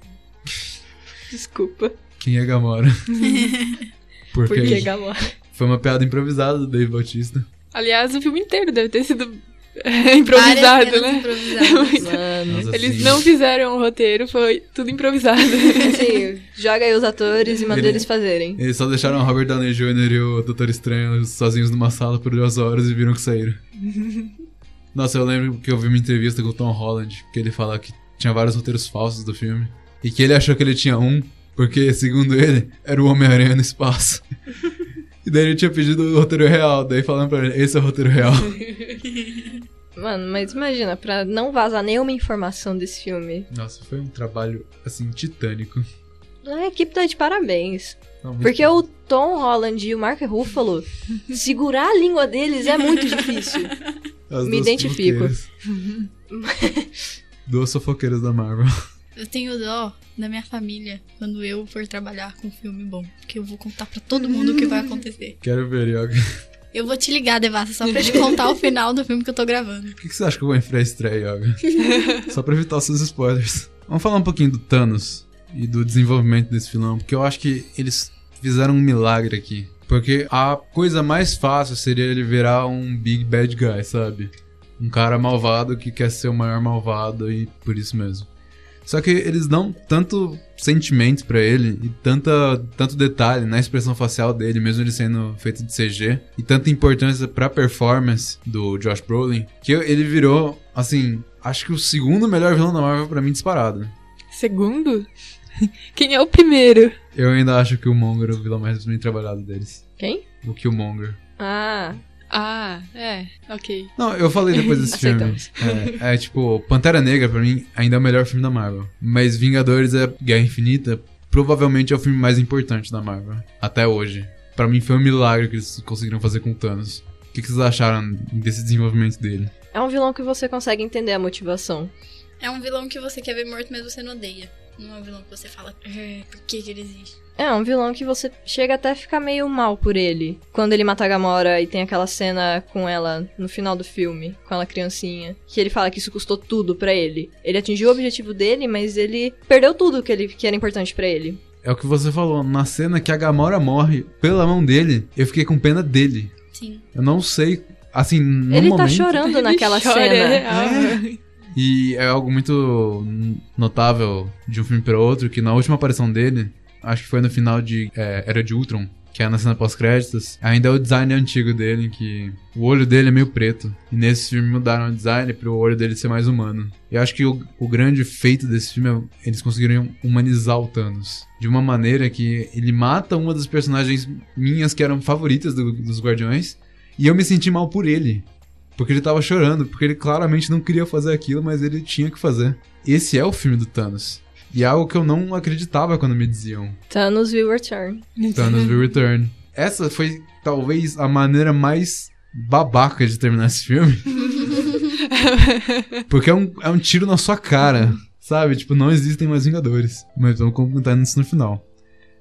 Desculpa. Quem é Gamora? Porque Por que Gamora? foi uma piada improvisada do Dave Bautista. Aliás, o filme inteiro deve ter sido é, improvisado, Várias né? Nossa, Eles não fizeram o roteiro, foi tudo improvisado. Assim, joga aí os atores e manda Ele- eles fazerem. Eles só deixaram o Robert Downey Jr. e o Doutor Estranho sozinhos numa sala por duas horas e viram que saíram. Nossa, eu lembro que eu vi uma entrevista com o Tom Holland, que ele fala que tinha vários roteiros falsos do filme. E que ele achou que ele tinha um, porque, segundo ele, era o Homem-Aranha no espaço. e daí ele tinha pedido o roteiro real, daí falando pra ele, esse é o roteiro real. Mano, mas imagina, pra não vazar nenhuma informação desse filme. Nossa, foi um trabalho, assim, titânico. A equipe tá de parabéns. Não, Porque bom. o Tom Holland e o Mark Ruffalo, segurar a língua deles é muito difícil. As me identifico. Duas fofoqueiras da Marvel. Eu tenho dó da minha família quando eu for trabalhar com um filme bom. Porque eu vou contar pra todo mundo o que vai acontecer. Quero ver, Yoga. Eu vou te ligar, Devassa, só pra te contar o final do filme que eu tô gravando. O que, que você acha que eu vou enfrentar a estreia, Yoga? Só pra evitar os seus spoilers. Vamos falar um pouquinho do Thanos. e do desenvolvimento desse vilão, porque eu acho que eles fizeram um milagre aqui. Porque a coisa mais fácil seria ele virar um big bad guy, sabe? Um cara malvado que quer ser o maior malvado e por isso mesmo. Só que eles dão tanto sentimento pra ele e tanta, tanto detalhe na expressão facial dele, mesmo ele sendo feito de CG, e tanta importância pra performance do Josh Brolin, que ele virou, assim, acho que o segundo melhor vilão da Marvel pra mim disparado. Segundo? Quem é o primeiro? Eu ainda acho que o Monger é o vilão mais bem trabalhado deles. Quem? O Killmonger. Ah, Ah, é, ok. Não, eu falei depois desse filme. É, é tipo, Pantera Negra pra mim ainda é o melhor filme da Marvel. Mas Vingadores é Guerra Infinita, provavelmente é o filme mais importante da Marvel. Até hoje. Pra mim foi um milagre que eles conseguiram fazer com o Thanos. O que, que vocês acharam desse desenvolvimento dele? é um vilão que você consegue entender a motivação. É um vilão que você quer ver morto, mas você não odeia. Não é um vilão que você fala, "É, por que, que ele existe? É um vilão que você chega até a ficar meio mal por ele. Quando ele mata a Gamora e tem aquela cena com ela no final do filme, com ela criancinha, que ele fala que isso custou tudo pra ele. Ele atingiu o objetivo dele, mas ele perdeu tudo que, ele, que era importante pra ele. É o que você falou, na cena que a Gamora morre pela mão dele, eu fiquei com pena dele. Sim. Eu não sei, assim, no ele momento... tá chorando naquela Ele chora, é cena. real. E é algo muito notável de um filme para outro, que na última aparição dele, acho que foi no final de é, Era de Ultron, que é na cena pós-créditos, ainda é o design antigo dele, que o olho dele é meio preto. E nesse filme mudaram o design pro olho dele ser mais humano. E eu acho que o, o grande feito desse filme é eles conseguiram humanizar o Thanos. De uma maneira que ele mata uma das personagens minhas que eram favoritas do- dos Guardiões. E eu me senti mal por ele. Porque ele tava chorando, porque ele claramente não queria fazer aquilo, mas ele tinha que fazer. Esse é o filme do Thanos. E é algo que eu não acreditava quando me diziam. Thanos will return. Thanos Will Return. Essa foi talvez a maneira mais babaca de terminar esse filme. Porque é um, é um tiro na sua cara. Sabe? Tipo, não existem mais Vingadores. Mas vamos comentar isso no final.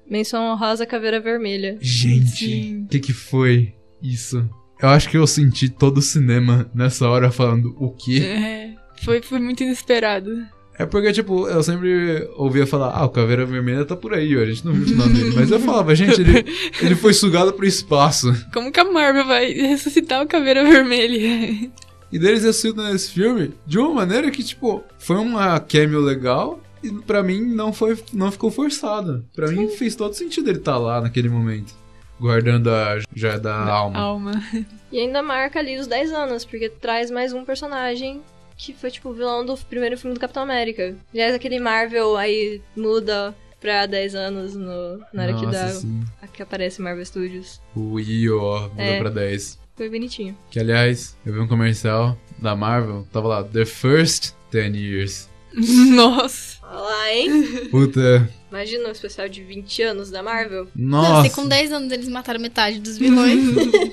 Menção honrosa caveira vermelha. Gente, o que, que foi isso? Eu acho que eu senti todo o cinema nessa hora falando o quê? É, foi, foi muito inesperado. É porque, tipo, eu sempre ouvia falar, ah, o Caveira Vermelha tá por aí, ó, a gente não viu o final dele. Mas eu falava, gente, ele, ele foi sugado pro espaço. Como que a Marvel vai ressuscitar o Caveira Vermelha? E deles ressuscitam nesse filme de uma maneira que, tipo, foi uma cameo legal e pra mim não, foi, não ficou forçada. Pra mim fez todo sentido ele estar lá naquele momento. Guardando a joia da alma. Alma. E ainda marca ali os 10 anos, porque traz mais um personagem que foi, tipo, o vilão do primeiro filme do Capitão América. Aliás, aquele Marvel aí muda pra 10 anos no, na hora que Nossa, dá. sim. Que aparece Marvel Studios. O IO, ó, mudou É. pra 10. Foi bonitinho. Que, aliás, eu vi um comercial da Marvel, tava lá, The First 10 Years. Nossa. Olha lá, hein? Puta, Imagina um especial de 20 anos da Marvel. Não, nossa. se com 10 anos eles mataram metade dos vilões,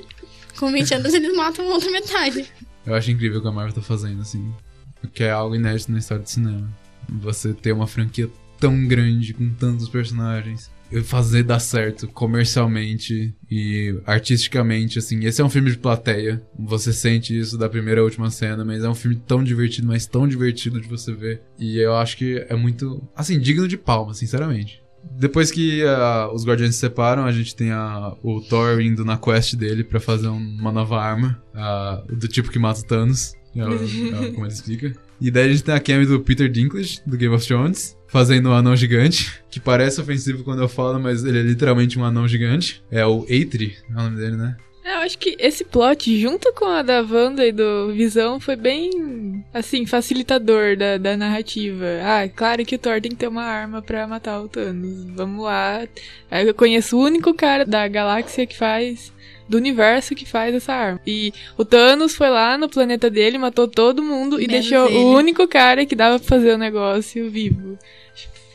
com 20 anos eles matam a outra metade. Eu acho incrível o que a Marvel tá fazendo, assim. Porque é algo inédito na história do cinema. Você ter uma franquia tão grande, com tantos personagens, fazer dar certo comercialmente e artisticamente, assim. Esse é um filme de plateia. Você sente isso da primeira à última cena, mas é um filme tão divertido, mas tão divertido de você ver. E eu acho que é muito, assim, digno de palma, sinceramente. Depois que ah, os Guardiões se separam, a gente tem a- o Thor indo na quest dele pra fazer um- uma nova arma, ah, do tipo que mata o Thanos, é o- é o- como ele explica. E daí a gente tem a cameo do Peter Dinklage, do Game of Thrones, fazendo um anão gigante, que parece ofensivo quando eu falo, mas ele é literalmente um anão gigante. É o Eitri, é o nome dele, né? É, Eu acho que esse plot, junto com a da Wanda e do Visão, foi bem, assim, facilitador da, da narrativa. Ah, claro que o Thor tem que ter uma arma pra matar o Thanos. Vamos lá. Aí Eu conheço o único cara da galáxia que faz, do universo que faz essa arma. E o Thanos foi lá no planeta dele, matou todo mundo e Menos deixou ele. o único cara que dava pra fazer o negócio vivo.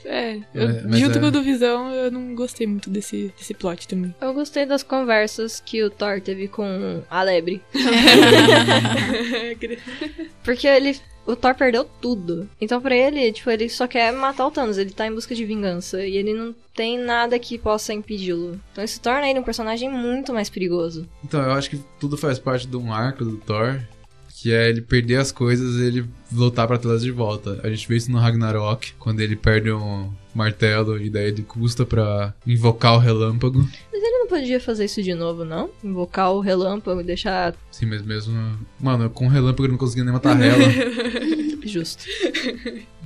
É, eu- É, junto é- com o do Visão, eu não gostei muito desse, desse plot também. Eu gostei das conversas que o Thor teve com a Lebre. Porque ele. O Thor perdeu tudo. Então pra ele, tipo, ele só quer matar o Thanos. Ele tá em busca de vingança. E ele não tem nada que possa impedi-lo. Então isso torna ele um personagem muito mais perigoso. Então, eu acho que tudo faz parte de um arco do Thor. Que é ele perder as coisas e ele voltar pra trás de volta. A gente vê isso no Ragnarok, quando ele perde um martelo e daí ele custa pra invocar o relâmpago. Mas ele não podia fazer isso de novo, não? Invocar o relâmpago e deixar Sim, mas mesmo. Mano, com o relâmpago ele não conseguia nem matar ela. justo.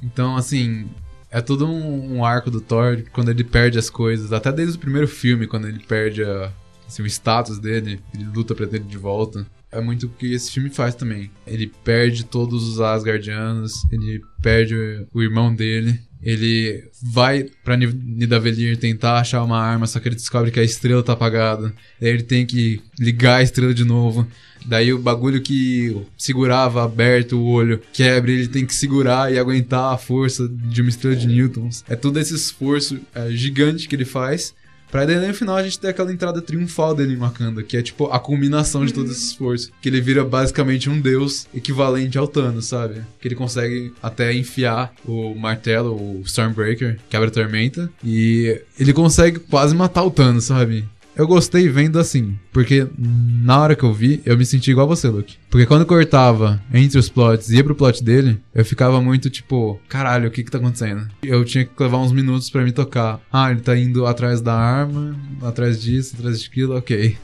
Então, assim, é todo um, um arco do Thor quando ele perde as coisas. Até desde o primeiro filme, quando ele perde a- assim, o status dele, ele luta pra ter ele de volta. É muito o que esse filme faz também. Ele perde todos os Asgardianos, ele perde o irmão dele. Ele vai pra Ni- Nidavellir tentar achar uma arma, só que ele descobre que a estrela tá apagada. Daí ele tem que ligar a estrela de novo. Daí o bagulho que segurava aberto o olho quebra, ele tem que segurar e aguentar a força de uma estrela de newtons. É todo esse esforço é, gigante que ele faz. Pra daí no final a gente ter aquela entrada triunfal dele em Wakanda, que é tipo a culminação de todo esse esforço. Que ele vira basicamente um deus equivalente ao Thanos, sabe? Que ele consegue até enfiar o martelo, o Stormbreaker, quebra a tormenta, e ele consegue quase matar o Thanos, sabe? Eu gostei vendo assim, porque na hora que eu vi, eu me senti igual você, Luke. Porque quando eu cortava entre os plots e ia pro plot dele, eu ficava muito tipo, caralho, o que que tá acontecendo? Eu tinha que levar uns minutos pra me tocar. Ah, ele tá indo atrás da arma, atrás disso, atrás daquilo, ok.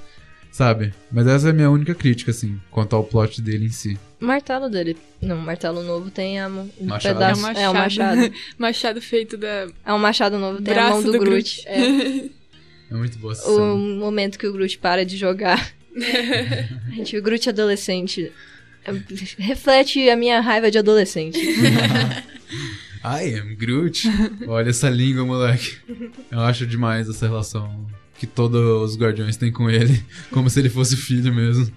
Sabe? Mas essa é a minha única crítica, assim, quanto ao plot dele em si. O martelo dele. Não, o martelo novo tem a, um Machado. pedaço. É, o machado. Machado feito da. É um machado novo, tem a Braço mão do, do Groot. Groot. É. É muito boa essa o momento que o Groot para de jogar. Gente, o Groot adolescente. é, Reflete a minha raiva de adolescente. I am Groot. Olha essa língua, moleque. Eu acho demais essa relação que todos os guardiões têm com ele, como se ele fosse filho mesmo.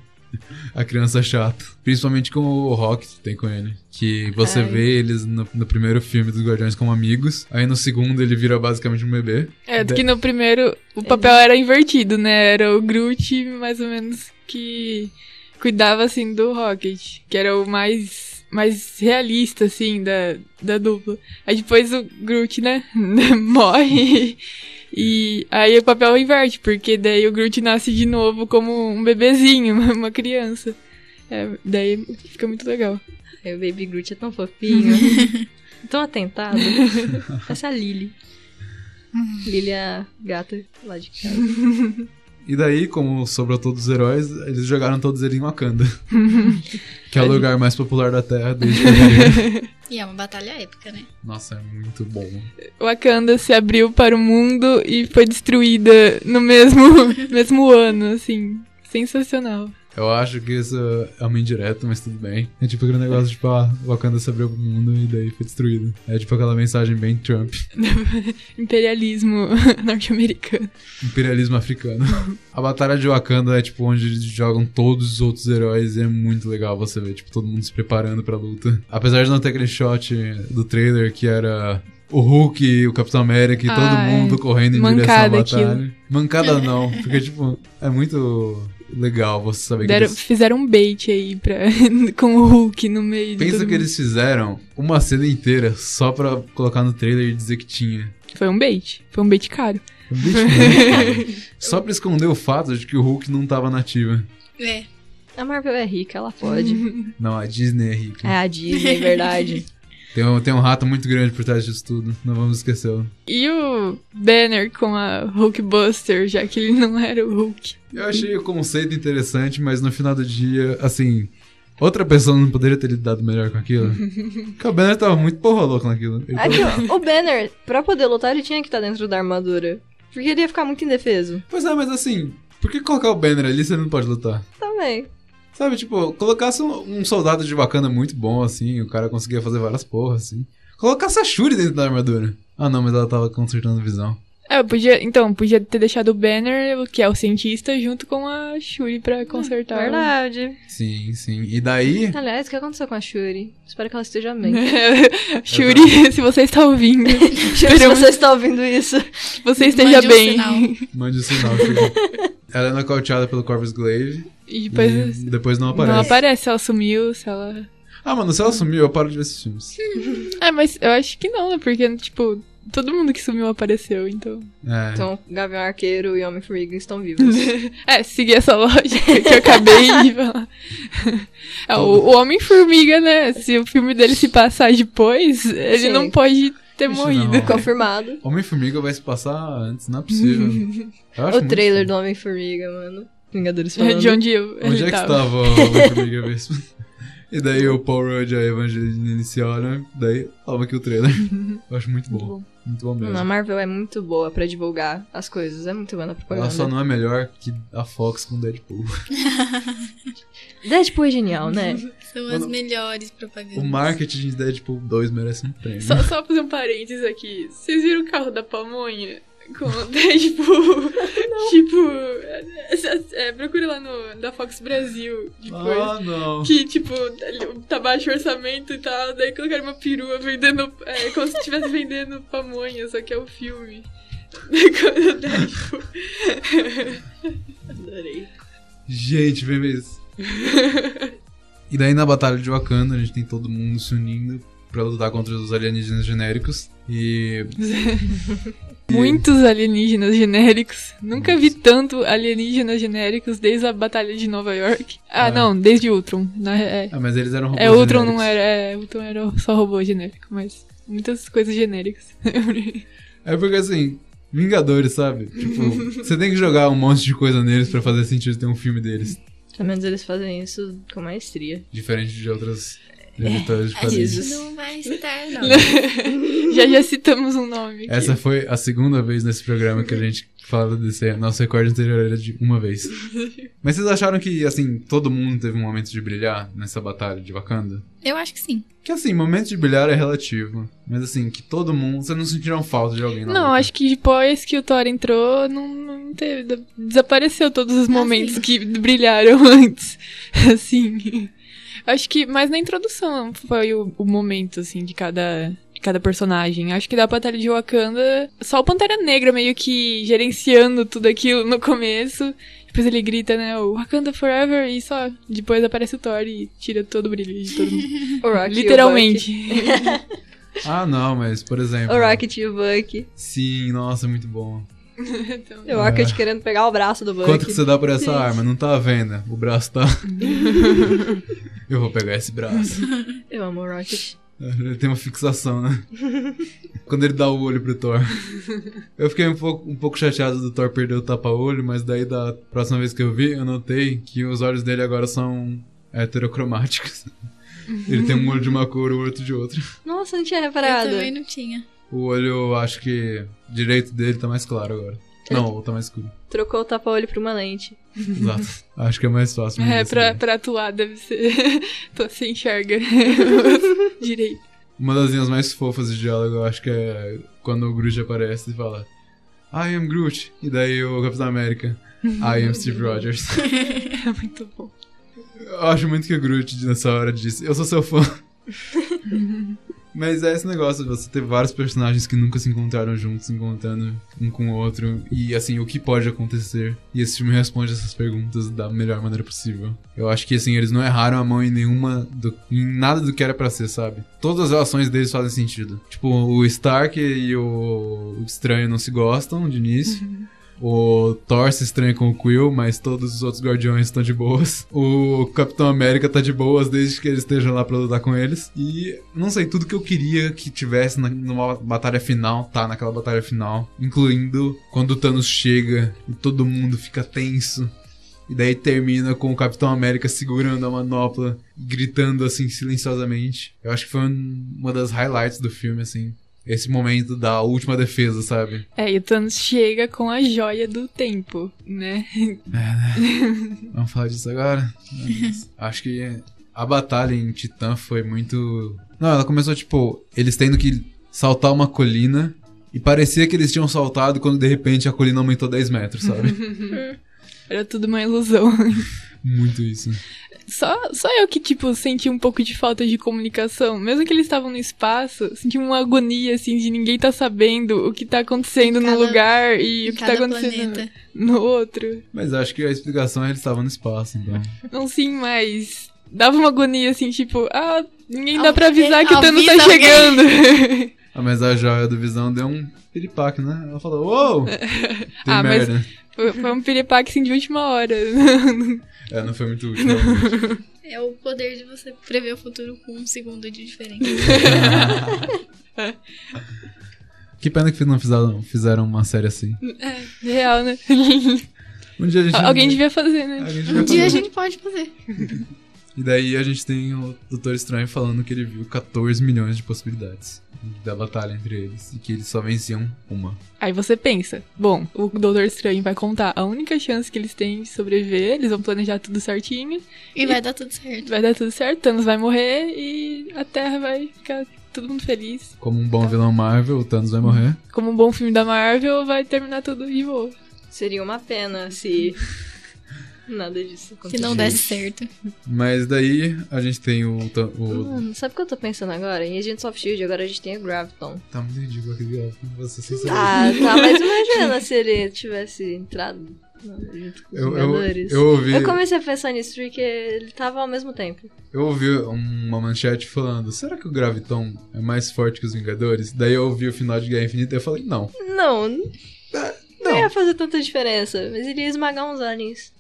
A criança chata. Principalmente com o Rocket tem com ele. Que você Ai. vê eles no, no primeiro filme dos Guardiões como amigos. Aí no segundo ele vira basicamente um bebê. É, que no primeiro o papel era invertido, né? Era o Groot, mais ou menos, que cuidava, assim, do Rocket. Que era o mais, mais realista, assim, da, da dupla. Aí depois o Groot, né? morre. E aí o papel inverte, porque daí o Groot nasce de novo como um bebezinho, uma criança. É, daí fica muito legal. Aí o Baby Groot é tão fofinho. tão atentado. Essa é a Lily. Lily é a gata lá de casa. E daí, como sobrou todos os heróis, eles jogaram todos eles em Wakanda. que é o lugar mais popular da Terra desde que E é uma batalha épica, né? Nossa, é muito bom. Wakanda se abriu para o mundo e foi destruída no mesmo, mesmo ano, assim. Sensacional. Eu acho que isso é uma indireta, mas tudo bem. É tipo aquele negócio, tipo, ah, Wakanda se abriu pro mundo e daí foi destruído. É tipo aquela mensagem bem Trump. Imperialismo norte-americano. Imperialismo africano. A batalha de Wakanda é tipo onde eles jogam todos os outros heróis e é muito legal você ver, tipo, todo mundo se preparando pra luta. Apesar de não ter aquele shot do trailer que era o Hulk, o Capitão América e todo Ai, mundo correndo em direção à batalha. aquilo. Mancada não, porque tipo, é muito legal você saber que Deram- eles... Fizeram um bait aí pra, com o Hulk no meio de Pensa todo que mundo. eles fizeram uma cena inteira só pra colocar no trailer e dizer que tinha. Foi um bait. Foi um bait caro. Um muito foda. Só pra esconder o fato de que o Hulk não tava nativa. É. A Marvel é rica, ela pode. Não, a Disney é rica. É a Disney, é verdade. Tem, um, tem um rato muito grande por trás disso tudo. Não vamos esquecê-lo. E o Banner com a Hulkbuster, já que ele não era o Hulk. Eu achei o conceito interessante, mas no final do dia, assim. Outra pessoa não poderia ter lidado melhor com aquilo. Porque o Banner tava muito porra louco naquilo. É que o Banner, pra poder lutar, ele tinha que estar dentro da armadura. Porque ele ia ficar muito indefeso. Pois é, mas assim, por que colocar o Banner ali se ele não pode lutar? Também. Sabe, tipo, colocasse um, um soldado de Wakanda muito bom, assim, o cara conseguia fazer várias porras, assim. Colocasse a Shuri dentro da armadura. Ah, não, mas ela tava consertando visão. É, podia, então, podia ter deixado o Banner, que é o cientista, junto com a Shuri pra consertar. Verdade. Sim, sim. E daí, Aliás, o que aconteceu com a Shuri? Espero que ela esteja bem. Shuri, se você está ouvindo, Shuri, se você está ouvindo isso. você esteja Mande um bem. sinal. mande o sinal, Shuri. ela é nocauteada pelo Corvus Glaive. E depois e depois não aparece. não aparece se ela sumiu, se ela. Ah, mano, se ela sumiu, eu paro de ver esses filmes. É, mas eu acho que não, né? Porque, tipo, todo mundo que sumiu apareceu, então. É. Então, Gavião Arqueiro e Homem-Formiga estão vivos. É, seguir essa lógica que eu acabei de falar. É, o, o Homem-Formiga, né? Se o filme dele se passar depois, ele Sim. não pode ter Isso morrido. não. Confirmado. Homem-Formiga vai se passar antes, não é possível. Eu acho O trailer do Homem-Formiga, mano. Vingadores É falando. de onde eu. Onde ele é que tava. estava o Homem-Formiga mesmo? E daí o Paul Rudd e a Evangeline iniciaram, daí toma aqui o trailer. Eu acho muito bom. bom. Muito bom mesmo. Mano, a Marvel é muito boa pra divulgar as coisas. É muito boa na propaganda. Ela só não é melhor que a Fox com Deadpool. Deadpool é genial, né? São as Mano, melhores propagandas. O marketing de Deadpool 2 merece um prêmio. Só, só fazer um parênteses aqui. Vocês viram o carro da pamonha? Com o Deadpool. tipo. É, é, procure lá no da Fox Brasil. Depois. Ah, não. Que, tipo, tá baixo orçamento e tal, daí colocaram uma perua vendendo. É, como se estivesse vendendo pamonha, só que é o filme. Com o Deadpool. Adorei. Gente, vem ver isso. E daí na Batalha de Wakanda, a gente tem todo mundo se unindo pra lutar contra os alienígenas genéricos. E. Muitos alienígenas genéricos. Nunca vi tanto alienígenas genéricos desde a Batalha de Nova York. Ah, É. não, desde Ultron. Na, é, Ah, mas eles eram robôs é, Ultron não genéricos. era. É, Ultron era só robô genérico, mas muitas coisas genéricas. É porque assim, Vingadores, sabe? Tipo, você tem que jogar um monte de coisa neles pra fazer sentido ter um filme deles. Pelo menos eles fazem isso com maestria. Diferente de outros de é. Não vai citar, não. já já citamos um nome. aqui. Essa foi a segunda vez nesse programa que a gente fala desse. Nosso recorde anterior era de uma vez. Mas vocês acharam que, assim, todo mundo teve um momento de brilhar nessa batalha de Wakanda? Eu acho que sim. Que assim, momento de brilhar é relativo. Mas assim, que todo mundo. Vocês não sentiram falta de alguém na Não, luta? acho que depois que o Thor entrou, não, não teve. Desapareceu todos os momentos sim. que brilharam antes. Assim. Acho que. Mas na introdução foi o, o momento, assim, de cada. De cada personagem. Acho que da Batalha de Wakanda. Só o Pantera Negra meio que gerenciando tudo aquilo no começo. Depois ele grita, né? O Wakanda Forever e só. Depois aparece o Thor e tira todo o brilho de todo mundo. O Rocket Literalmente. Ah, não, mas por exemplo. O Rocket e o Bucky. Sim, nossa, muito bom. Então, E o Rocket querendo pegar o braço do Bucky. Quanto que você dá por essa Gente. arma? Não tá à venda. O braço tá. Eu vou pegar esse braço. Eu amo o Rocket. Ele tem uma fixação, né? Quando ele dá o olho pro Thor. Eu fiquei um pouco, um pouco chateado do Thor perder o tapa-olho, mas daí da próxima vez que eu vi, eu notei que os olhos dele agora são heterocromáticos. Ele tem um olho de uma cor e o outro de outra. Nossa, não tinha Eu reparado. também não tinha. O olho, acho que direito dele tá mais claro agora. Não, tá mais escuro. Trocou o tapa-olho por uma lente. Exato. Acho que é mais fácil. É, desse pra, jeito. pra atuar deve ser. Tô sem enxerga direito. Uma das linhas mais fofas de diálogo, eu acho que é quando o Groot aparece e fala I am Groot. E daí o Capitão América I am Steve Rogers. É muito bom. Eu acho muito que o Groot nessa hora disse Eu sou seu fã. Mas é esse negócio de você ter vários personagens que nunca se encontraram juntos, se encontrando um com o outro. E assim, o que pode acontecer? E esse filme responde essas perguntas da melhor maneira possível. Eu acho que assim, eles não erraram a mão em nenhuma. Do, em nada do que era pra ser, sabe? Todas as relações deles fazem sentido. Tipo, o Stark e o Estranho não se gostam de início. O Thor se estranha com o Quill, mas todos os outros guardiões estão de boas. O Capitão América tá de boas desde que eles estejam lá pra lutar com eles. E não sei, tudo que eu queria que tivesse na, numa batalha final, tá naquela batalha final. Incluindo quando o Thanos chega e todo mundo fica tenso. E daí termina com o Capitão América segurando a manopla, gritando assim silenciosamente. Eu acho que foi um- uma das highlights do filme, assim. Esse momento da última defesa, sabe? É, e o Thanos chega com a joia do tempo, né? Vamos falar disso agora? Acho que a batalha em Titã foi muito. Não, ela começou tipo, eles tendo que saltar uma colina. E parecia que eles tinham saltado quando de repente a colina aumentou 10 metros, sabe? Era tudo uma ilusão. muito isso. Só, só eu que, tipo, senti um pouco de falta de comunicação. Mesmo que eles estavam no espaço, senti uma agonia, assim, de ninguém tá sabendo o que tá acontecendo Em num cada- lugar e o que tá cada acontecendo planeta. no outro. Mas acho que a explicação é que eles estavam no espaço, então. Não sim, mas dava uma agonia, assim, tipo, ah, ninguém dá pra avisar que o Thanos tá chegando. Ah, mas a joia do Visão deu um piripaque, né? Ela falou, uou! Tem Ah, mas- merda. Foi, foi um piripaque assim de última hora. É, não foi muito útil. É o poder de você prever o futuro com um segundo de diferença. que pena que não fizeram, fizeram uma série assim. Real, né? Um dia a gente. Alguém devia fazer, né? Alguém devia Um dia a fazer. gente pode fazer. E daí a gente tem o Doutor Estranho falando que ele viu 14 milhões de possibilidades da batalha entre eles e que eles só venciam uma. Aí você pensa, bom, o Doutor Estranho vai contar a única chance que eles têm de sobreviver, eles vão planejar tudo certinho, E vai dar tudo certo. vai dar tudo certo, Thanos vai morrer e a Terra vai ficar todo mundo feliz. Como um bom vilão Marvel, o Thanos vai morrer. Como um bom filme da Marvel, vai terminar tudo de boa. Seria uma pena se nada disso Se acontecesse. não desse certo. Mas daí a gente tem o. O Mano, sabe o que eu tô pensando agora? Em Agents of S.H.I.E.L.D. agora a gente tem o Graviton. tá muito ridículo aquele gráfico, vou ser sincero. Ah, tá, mas imagina se ele tivesse entrado os eu, eu, eu ouvi. Eu comecei a pensar nisso porque ele tava ao mesmo tempo. Eu ouvi uma manchete falando: será que o Graviton é mais forte que os Vingadores? Daí eu ouvi o final de Guerra Infinita e eu falei: não. Não, não, Não. ia fazer tanta diferença, mas ele ia esmagar uns aliens.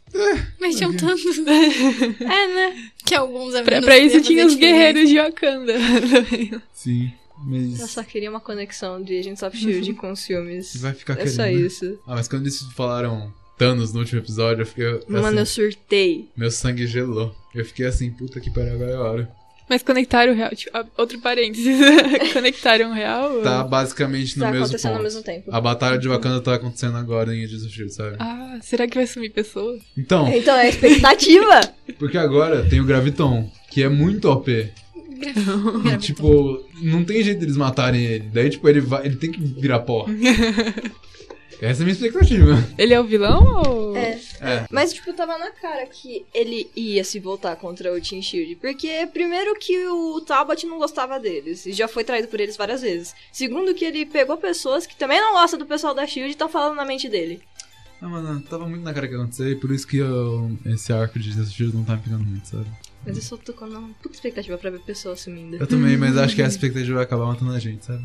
Mas tinham tantos. É, né? que alguns Pra, pra isso tinha os guerreiros de Wakanda. também. Sim. Mas. Eu só queria uma conexão de Agents of S.H.I.E.L.D. com os filmes. Vai ficar É querendo. só né? isso. Ah, mas quando eles falaram Thanos no último episódio, eu fiquei. Assim, Mano, eu surtei. Meu sangue gelou. Eu fiquei assim, puta que pariu, agora é a hora. Mas conectaram o real. Tipo, outro parênteses. conectaram o real? Tá basicamente no Tá mesmo acontecendo ponto. ao mesmo tempo. A batalha de Wakanda tá acontecendo agora em Agents of S.H.I.E.L.D., sabe? Ah, será que vai sumir pessoas? Então, Então é a expectativa. porque agora tem o Graviton, que é muito OP. E, tipo, não tem jeito deles matarem ele. Daí, tipo, ele vai. Ele tem que virar pó. Essa é a minha expectativa. Ele é o vilão ou. É. É. Mas, tipo, tava na cara que ele ia se voltar contra o Team Shield. Porque, primeiro, que o Talbot não gostava deles. E já foi traído por eles várias vezes. Segundo, que ele pegou pessoas que também não gostam do pessoal da Shield e estão falando na mente dele. Ah, mano, tava muito na cara que ia acontecer e por isso que eu- esse arco de S.H.I.E.L.D. não tá me pegando muito, sabe? Mas eu só tô com uma puta expectativa pra ver pessoas sumindo. Eu também, mas acho que essa expectativa vai acabar matando a gente, sabe?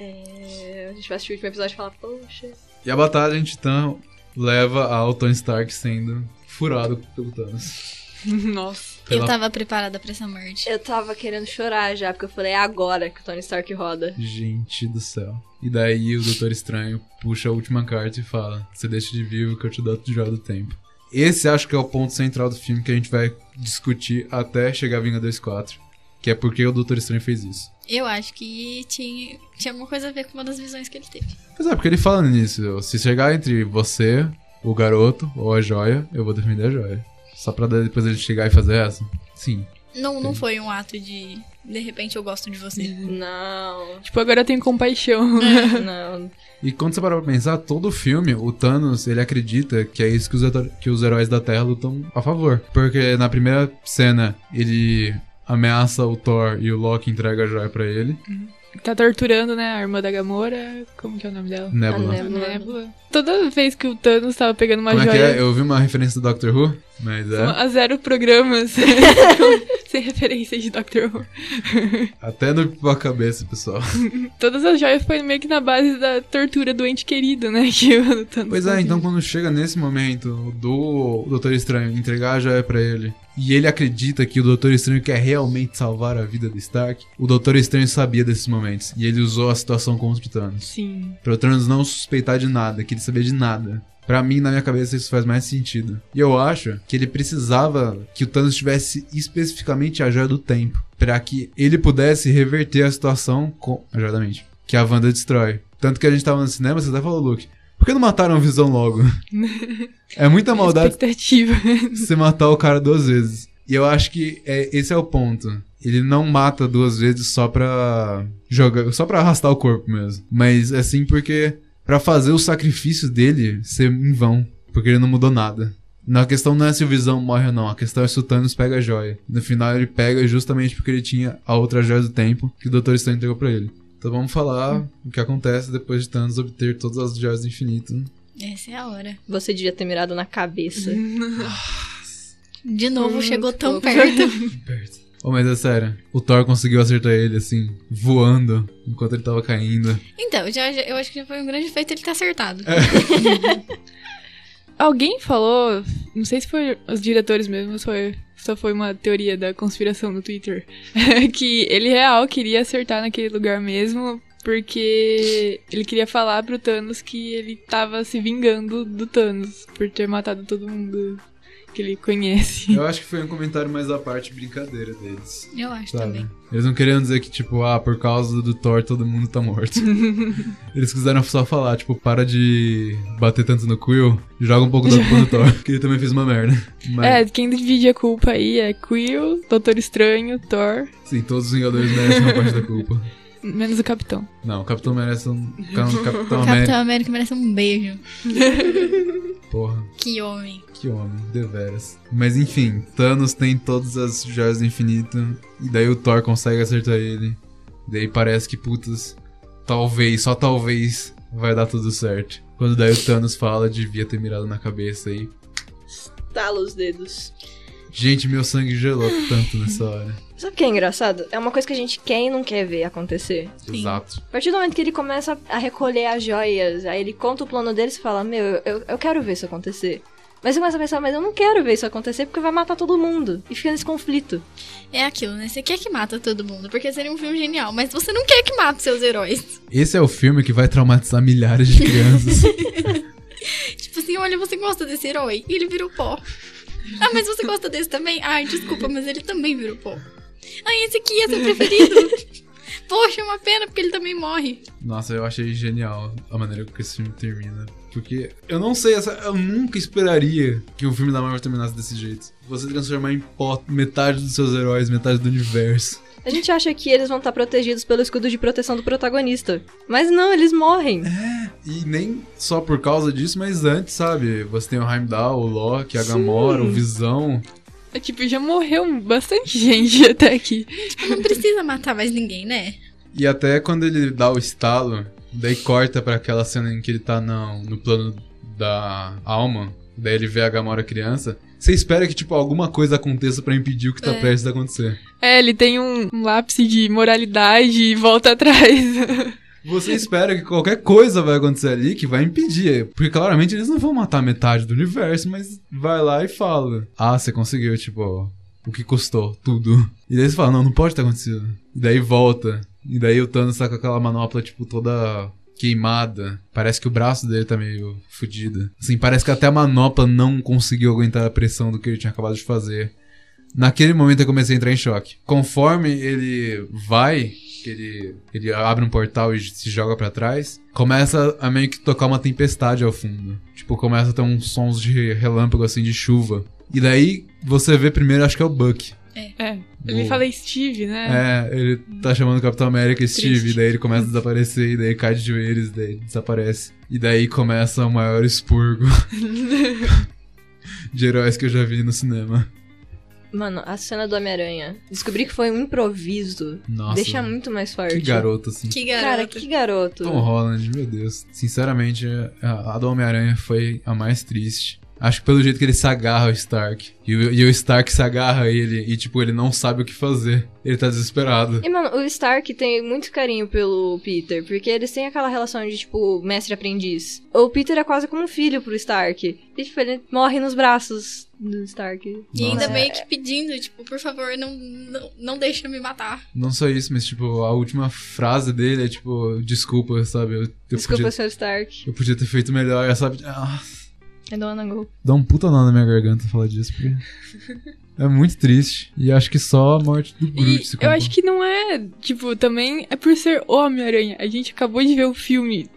É, a gente vai assistir o último episódio e falar, poxa. E a batalha em Titã leva ao Tony Stark sendo furado pelo Thanos. Nossa. Eu Pela- tava preparada pra essa morte. Eu tava querendo chorar já, porque eu falei, é agora que o Tony Stark roda. Gente do céu. E daí o Doutor Estranho puxa a última carta e fala: Você deixa de vivo que eu te dou o jogo do tempo. Esse acho que é o ponto central do filme que a gente vai discutir até chegar a Vingadores 4. Que é porque o Doutor Estranho fez isso. Eu acho que tinha, tinha alguma coisa a ver com uma das visões que ele teve. Pois é, porque ele fala nisso: se chegar entre você, o garoto ou a joia, eu vou defender a joia. Só pra depois ele chegar e fazer essa? Sim. Não, não foi um ato de. De repente eu gosto de você. Não, Tipo, agora eu tenho compaixão. não. E quando você parar pra pensar, todo o filme, o Thanos, ele acredita que é isso que os, que os heróis da Terra lutam a favor. Porque na primeira cena, ele ameaça o Thor e o Loki entrega a joia pra ele. Tá torturando, né? A irmã da Gamora. Como que é o nome dela? Nebula. Nebula. Nebula. Toda vez que o Thanos tava pegando uma Como é que joia. é? Eu vi uma referência do Doctor Who, mas é. A zero programas. Sem referência de Doctor Who. Até no a cabeça, pessoal. Todas as joias foi meio que na base da tortura do ente querido, né? Que o Thanos Pois é, então quando chega nesse momento do Doutor Estranho entregar a joia pra ele, e ele acredita que o Doutor Estranho quer realmente salvar a vida do Stark, o Doutor Estranho sabia desses momentos, e ele usou a situação contra o Thanos. Sim. Pra o Thanos não suspeitar de nada, que ele sabia de nada. Pra mim, na minha cabeça, isso faz mais sentido. E eu acho que ele precisava que o Thanos tivesse especificamente a joia do tempo. Pra que ele pudesse reverter a situação com a joia da mente. Que a Wanda destrói. Tanto que a gente tava no cinema, você até falou, Luke. Por que não mataram a visão logo? é muita maldade Expectativa. você matar o cara duas vezes. E eu acho que é, esse é o ponto. Ele não mata duas vezes só pra jogar, só pra arrastar o corpo mesmo. Mas assim porque pra fazer o sacrifício dele ser em vão, porque ele não mudou nada. Na questão não é se o Visão morre ou não, a questão é se o Thanos pega a joia. No final ele pega justamente porque ele tinha a outra joia do tempo que o Doutor Estranho entregou pra ele. Então vamos falar o que acontece depois de Thanos obter todas as joias do infinito. Essa é a hora. Você devia ter mirado na cabeça. De novo Hum, chegou tão pouco. perto. Perto. Oh, mas é sério, o Thor conseguiu acertar ele, assim, voando, enquanto ele tava caindo. Então, já, já- eu acho que já foi um grande feito ele ter acertado. Alguém falou, não sei se foi os diretores mesmo, só foi, só foi uma teoria da conspiração no Twitter, que ele real queria acertar naquele lugar mesmo, porque ele queria falar pro Thanos que ele tava se vingando do Thanos por ter matado todo mundo que ele conhece. Eu acho que foi um comentário mais à parte brincadeira deles. Eu acho Sabe? também. Eles não queriam dizer que, tipo, ah, por causa do Thor todo mundo tá morto. Eles quiseram só falar, tipo, para de bater tanto no Quill, joga um pouco da culpa no Thor, que ele também fez uma merda. Mas, É, quem divide a culpa aí é Quill, Doutor Estranho, Thor, sim, todos os Vingadores merecem uma parte da culpa. Menos o Capitão. Não, o Capitão merece um. Capitão, Capitão Capitão América. América merece um beijo. Porra, Que homem. que homem, deveras. Mas enfim, Thanos tem todas as joias do infinito, e daí o Thor consegue acertar ele. Daí parece que, putas, talvez, só talvez, vai dar tudo certo. Quando daí o Thanos fala, devia ter mirado na cabeça aí. Tala os dedos. Gente, meu sangue gelou tanto nessa hora. Sabe o que é engraçado? É uma coisa que a gente quer e não quer ver acontecer. Sim. Exato. A partir do momento que ele começa a recolher as joias, aí ele conta o plano deles e fala: Meu, eu, eu quero ver isso acontecer. Mas você começa a pensar, mas eu não quero ver isso acontecer porque vai matar todo mundo. E fica nesse conflito. É aquilo, né? Você quer que mata todo mundo, porque seria um filme genial, mas você não quer que mate seus heróis. Esse é o filme que vai traumatizar milhares de crianças. Tipo assim, olha, você gosta desse herói? E ele virou pó. Ah, mas você gosta desse também? Ai, desculpa, mas ele também virou pó. Ai, esse aqui é seu preferido. Poxa, é uma pena, porque ele também morre. Nossa, eu achei genial a maneira que esse filme termina. Porque eu não sei, essa, eu nunca esperaria que um filme da Marvel terminasse desse jeito. Você transformar em pó metade dos seus heróis, metade do universo. A gente acha que eles vão estar protegidos pelo escudo de proteção do protagonista. Mas não, eles morrem. E nem só por causa disso, mas antes, sabe? Você tem o Heimdall, o Loki, a Gamora, o Visão. É tipo, já morreu bastante gente até aqui. Tipo, não precisa matar mais ninguém, né? E até quando ele dá o estalo, daí corta pra aquela cena em que ele tá no, no plano da alma, daí ele vê a Gamora criança. Você espera que, tipo, alguma coisa aconteça pra impedir o que tá É. prestes a acontecer. É, ele tem um, um lápis de moralidade e volta atrás. Você espera que qualquer coisa vai acontecer ali que vai impedir. Porque claramente eles não vão matar metade do universo, mas vai lá e fala. Ah, você conseguiu, tipo, o que custou? Tudo. E daí você fala, não, não pode ter acontecido. E daí volta. E daí o Thanos tá com aquela manopla, tipo, toda queimada. Parece que o braço dele tá meio fudido. Assim, parece que até a manopla não conseguiu aguentar a pressão do que ele tinha acabado de fazer. Naquele momento eu comecei a entrar em choque. Conforme ele vai, que ele, ele abre um portal e se joga pra trás, começa a meio que tocar uma tempestade ao fundo. Tipo, começa a ter uns sons de relâmpago assim de chuva. E daí você vê primeiro, acho que é o Buck. É, ele Boa. fala Steve, né? É, ele tá chamando o Capitão América Steve, Triste. e daí ele começa a desaparecer, e daí cai de joelhos, e daí desaparece. E daí começa o maior expurgo de heróis que eu já vi no cinema. Mano, a cena do Homem-Aranha. Descobri que foi um improviso. Nossa, Deixa muito mais forte. que garoto, assim. Que Cara, garoto. que garoto. Tom Holland, meu Deus. Sinceramente, a a do Homem-Aranha foi a mais triste. Acho que pelo jeito que ele se agarra ao Stark. E o, e o Stark se agarra a ele e, tipo, ele não sabe o que fazer. Ele tá desesperado. E, mano, o Stark tem muito carinho pelo Peter, porque eles têm aquela relação de, tipo, mestre-aprendiz. O Peter é quase como um filho pro Stark. E, tipo, ele morre nos braços do Stark. E ainda Nossa. meio que pedindo, tipo, por favor, não, não, não deixa eu me matar. Não só isso, mas, tipo, a última frase dele é, tipo, desculpa, sabe? Eu, eu, Desculpa, podia, seu Stark. eu podia ter feito melhor, sabe? Ah, Don't wanna go. dá um puta nó na minha garganta falar disso, porque... É muito triste. E acho que só a morte do Groot se eu acho que não é, tipo, também é por ser o Homem-Aranha. A gente acabou de ver o filme,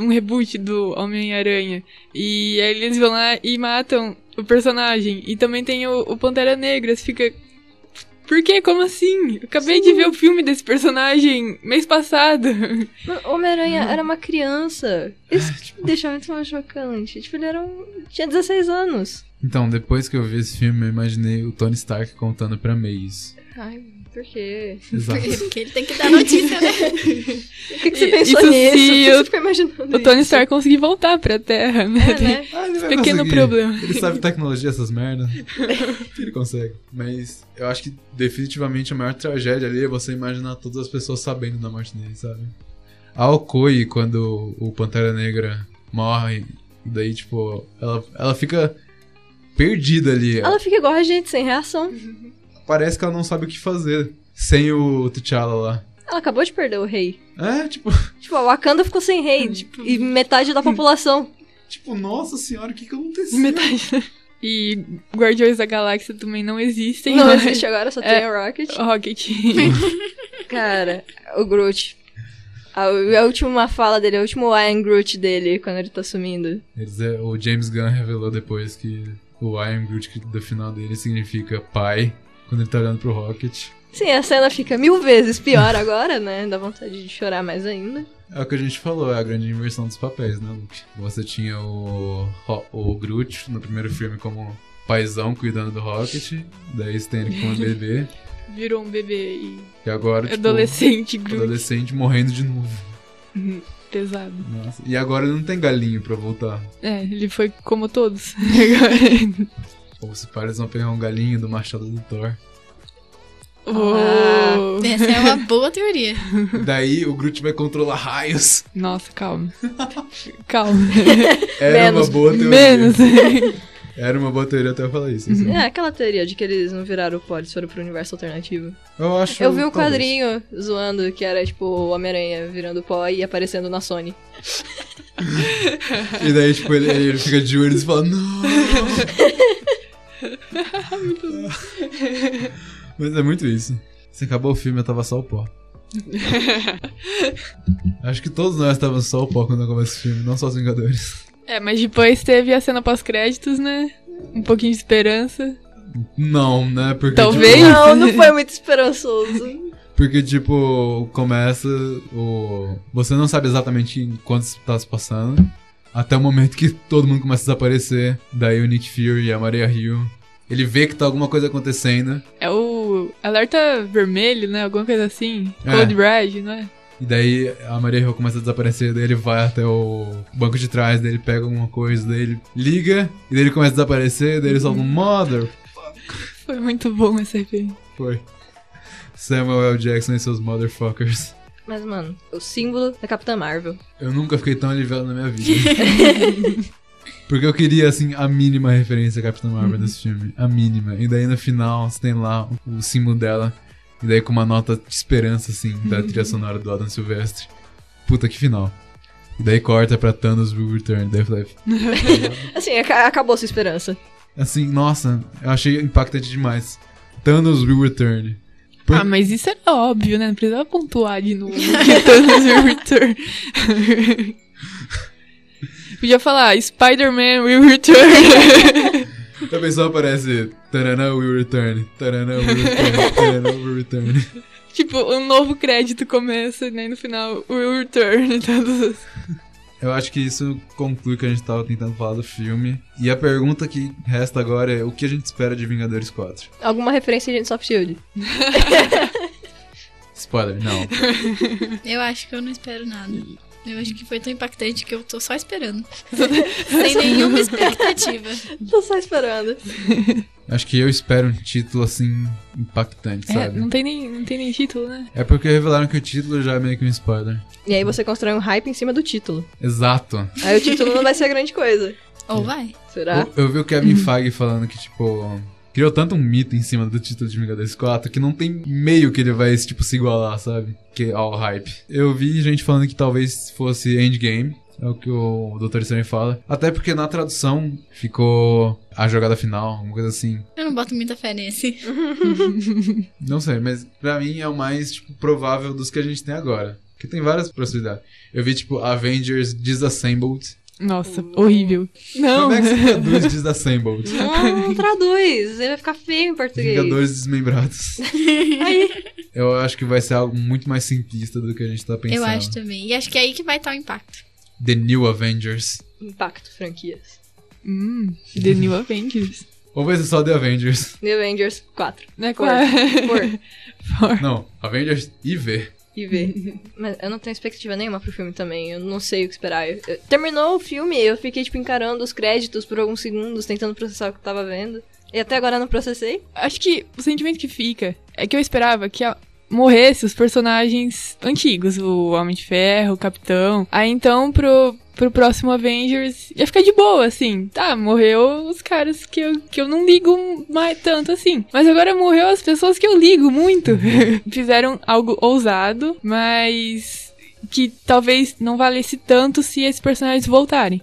um reboot do Homem-Aranha. E aí eles vão lá e matam o personagem. E também tem o, o Pantera Negra. Você fica. Por quê? Como assim? Eu acabei de ver o filme desse personagem mês passado. Homem-Aranha era uma criança. Isso que me deixa muito mais chocante. Tipo, ele era um... tinha 16 anos. Então, depois que eu vi esse filme, eu imaginei o Tony Stark contando pra May isso. Ai, por quê? Exato. Porque ele tem que dar notícia, né? O que, que você E- pensou isso nisso? se o- você ficou imaginando O Tony? Stark conseguir voltar pra Terra, né? É, né? Ah, ele vai Pequeno conseguir. problema. Ele sabe tecnologia, essas merdas. ele consegue. Mas eu acho que definitivamente a maior tragédia ali é você imaginar todas as pessoas sabendo da morte dele, sabe? A Okoi, quando o Pantera Negra morre, e daí, tipo, ela, ela fica perdida ali. Ela fica igual a gente, sem reação. Parece que ela não sabe o que fazer sem o T'Challa lá. Ela acabou de perder o rei. É, tipo, Tipo, a Wakanda ficou sem rei. E metade da população. tipo, nossa senhora, o que que aconteceu? Metade. E Guardiões da Galáxia também não existem. Não né? existe agora, só É. tem o Rocket. Rocket. Cara, o Groot. A, a última fala dele, a última Iron Groot dele, quando ele tá sumindo. Eles, é, o James Gunn revelou depois que o I am Groot que do final dele significa pai, quando ele tá olhando pro Rocket. Sim, a cena fica mil vezes pior agora, né? Dá vontade de chorar mais ainda. É o que a gente falou, é a grande inversão dos papéis, né, Luke? Você tinha o, o Groot no primeiro filme como paizão cuidando do Rocket, daí você tem ele como bebê, Virou um bebê e e agora, tipo, adolescente, Groot. adolescente morrendo de novo. Pesado. Nossa. E agora ele não tem galinho pra voltar. É, ele foi como todos. Ou se para, eles vão pegar um galinho do machado do Thor. Oh. Essa é uma boa teoria. Daí o Groot vai controlar raios. Nossa, calma. Calma. Era Menos. uma boa teoria. Menos. Era uma boa teoria até eu falar isso. assim. É, aquela teoria de que eles não viraram o pó, eles foram pro universo alternativo. Eu acho. Eu vi um talvez. quadrinho zoando que era tipo o Homem-Aranha virando pó e aparecendo na Sony. E daí, tipo, ele, ele fica de olhos e fala, não! Mas é muito isso. Se acabou o filme, eu tava só o pó. Acho que todos nós estávamos só o pó quando começa o filme, não só os Vingadores. É, mas depois teve a cena pós-créditos, né? Um pouquinho de esperança. Não, né? Porque, Talvez. Tipo, Não, não foi muito esperançoso. porque, tipo, começa o. Você não sabe exatamente em quanto tá se passando. Até o momento que todo mundo começa a desaparecer. Daí o Nick Fury e a Maria Hill. Ele vê que tá alguma coisa acontecendo. É o alerta vermelho, né? Alguma coisa assim. É. Code Red, né? E daí a Maria Hill começa a desaparecer, daí ele vai até o banco de trás, daí ele pega alguma coisa, daí ele liga, e daí ele começa a desaparecer, daí ele solta um Mother. Foi muito bom essa referência. Foi. Samuel L. Jackson e seus motherfuckers. Mas, mano, o símbolo da Capitã Marvel. Eu nunca fiquei tão aliviado na minha vida. Porque eu queria, assim, a mínima referência a Capitã Marvel desse filme. A mínima. E daí no final você tem lá o símbolo dela. E daí com uma nota de esperança, assim, da trilha sonora do Adam Silvestre. Puta que final. E daí corta pra Thanos Will Return. Daí eu falei, Assim, aca- acabou sua esperança. assim, nossa, eu achei impactante demais. Thanos Will Return. Por- Ah, mas isso era óbvio, né? Não precisava pontuar de novo. return. Podia falar Spider-Man will return. Também só aparece Tarana Will Return. Tarana Will Return. Tarana Will Return. tipo, um novo crédito começa, né? E no final, will return. Todos os... Eu acho que isso conclui o que a gente tava tentando falar do filme. E a pergunta que resta agora é: o que a gente espera de Vingadores 4? Alguma referência de Agents of Shield. Spoiler, não. Eu acho que eu não espero nada. Eu acho que foi tão impactante que eu tô só esperando. Sem nenhuma expectativa. Tô só esperando. Acho que eu espero um título assim impactante, É, sabe? não tem, nem, não tem nem título, né? É porque revelaram que o título já é meio que um spoiler. E aí você constrói um hype em cima do título. Exato. Aí o título não vai ser grande coisa. Ou vai. Será? Eu, eu vi o Kevin Feige falando que, tipo, criou tanto um mito em cima do título de Vingadores 4 que não tem meio que ele vai, tipo, se igualar, sabe? Que ao hype. Eu vi gente falando que talvez fosse Endgame. É o que o Dr. Strange fala. Até porque na tradução ficou a jogada final, uma coisa assim. Eu não boto muita fé nesse. Não sei, mas pra mim é o mais, tipo, provável dos que a gente tem agora. Que tem várias possibilidades. Eu vi, tipo, Avengers Disassembled. Nossa, horrível. Não. Como é que se traduz Disassembled? Não, não traduz. Ele vai ficar feio em português. Vingadores Desmembrados. Aí. Eu acho que vai ser algo muito mais simplista do que a gente tá pensando. Eu acho também. E acho que é aí que vai estar o impacto. The New Avengers. Impacto, franquias. Hum, The New Avengers. Ou vai ser só The Avengers? The Avengers 4. Né, For. qual- For. For. Não, Avengers e V. E ver. Mas eu não tenho expectativa nenhuma pro filme também. Eu não sei o que esperar. Eu- eu- terminou o filme, eu fiquei, tipo, encarando os créditos por alguns segundos, tentando processar o que eu tava vendo. E até agora eu não processei. Acho que o sentimento que fica é que eu esperava que a- morresse os personagens antigos, o Homem de Ferro, o Capitão. Aí então pro, pro próximo Avengers ia ficar de boa, assim. Tá, morreu os caras que eu, que eu não ligo mais tanto assim. Mas agora morreu as pessoas que eu ligo muito. Fizeram algo ousado, mas que talvez não valesse tanto se esses personagens voltarem.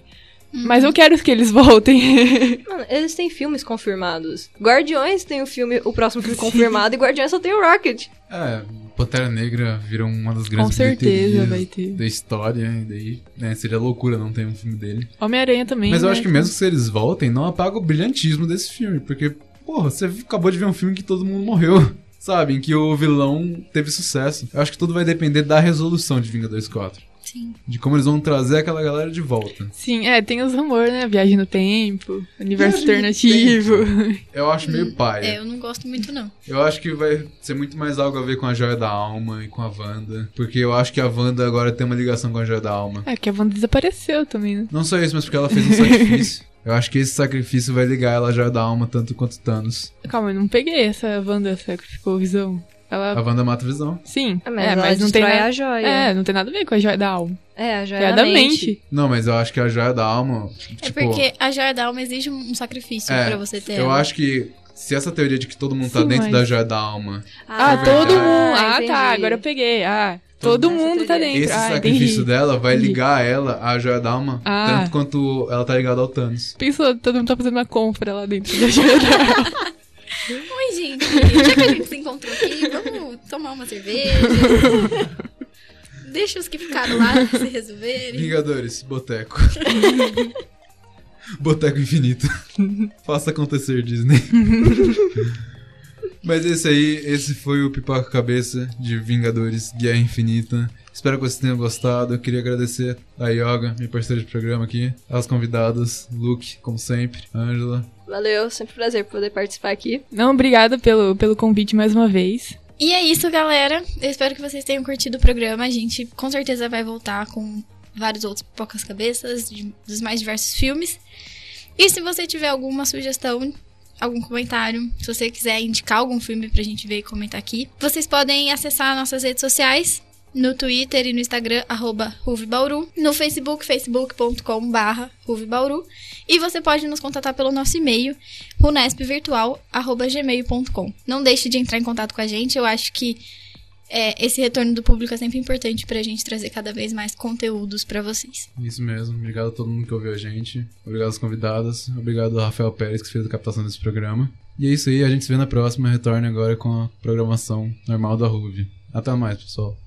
Mas eu quero que eles voltem. Mano, eles têm filmes confirmados. Guardiões tem o filme, o próximo filme confirmado, e Guardiões só tem o Rocket. É, Pantera Negra virou uma das grandes Com certeza vai ter. da história, e daí né, seria loucura não ter um filme dele. Homem-Aranha também. Mas eu né? acho que mesmo que eles voltem, não apaga o brilhantismo desse filme, porque, porra, você acabou de ver um filme que todo mundo morreu, sabe? Em que o vilão teve sucesso. Eu acho que tudo vai depender da resolução de Vingadores 4. Sim. De como eles vão trazer aquela galera de volta. Sim, é, tem os rumores, né? Viagem no tempo, universo Viagem alternativo. Eu acho meio É, paia. eu não gosto muito, não. Eu acho que vai ser muito mais algo a ver com a Joia da Alma e com a Wanda. Porque eu acho que a Wanda agora tem uma ligação com a Joia da Alma. É, que a Wanda desapareceu também, né? Não só isso, mas porque ela fez um sacrifício. Eu acho que esse sacrifício vai ligar ela à Joia da Alma tanto quanto Thanos. Calma, eu não peguei essa Wanda sacrificou visão. Ela. A Wanda mata a visão. Sim, Ah, mas é, ela mas não tem nada. a joia. É, não tem nada a ver com a joia da alma. É, a joia É a da mente. Não, mas eu acho que a Joia da Alma. É Tipo, porque a joia da alma exige um sacrifício É, pra você ter eu ela. acho que se essa teoria de que todo mundo tá Sim, dentro mas- da Joia da Alma. Ah, é todo verdade. mundo. Ah, entendi. tá, agora eu peguei. Ah, todo Essa mundo tá dentro. Esse ah, sacrifício entendi. dela vai Entendi. ligar ela à Joia da Alma Ah. tanto quanto ela tá ligada ao Thanos. Pensou, todo mundo tá fazendo uma compra lá dentro da joia da alma. Oi, gente. Já que a gente se encontrou aqui, vamos tomar uma cerveja. Deixa os que ficaram lá se resolverem. Vingadores, Boteco. Boteco Infinito. Faça acontecer, Disney. Mas esse aí, esse foi o Pipoca Cabeça de Vingadores Guerra Infinita. Espero que vocês tenham gostado. Eu queria agradecer a Yoga, minha parceira de programa aqui, as convidadas, Luke, como sempre, Ângela. Valeu, sempre um prazer poder participar aqui. Não, obrigada pelo, pelo convite mais uma vez. E é isso, galera. Eu espero que vocês tenham curtido o programa. A gente com certeza vai voltar com vários outros pipocas cabeças de- dos mais diversos filmes. E se você tiver alguma sugestão, algum comentário, se você quiser indicar algum filme pra gente ver e comentar aqui, vocês podem acessar nossas redes sociais. No Twitter e no Instagram, arroba Ruvibauru. No Facebook, facebook.com barra Ruvibauru. E você pode nos contatar pelo nosso e-mail, runespvirtual.gmail.com. Não deixe de entrar em contato com a gente. Eu acho que é, esse retorno do público é sempre importante pra gente trazer cada vez mais conteúdos pra vocês. Isso mesmo. Obrigado a todo mundo que ouviu a gente. Obrigado às convidadas. Obrigado ao Rafael Pérez que fez a captação desse programa. E é isso aí. A gente se vê na próxima. Retorne agora com a programação normal da Ruve. Até mais, pessoal.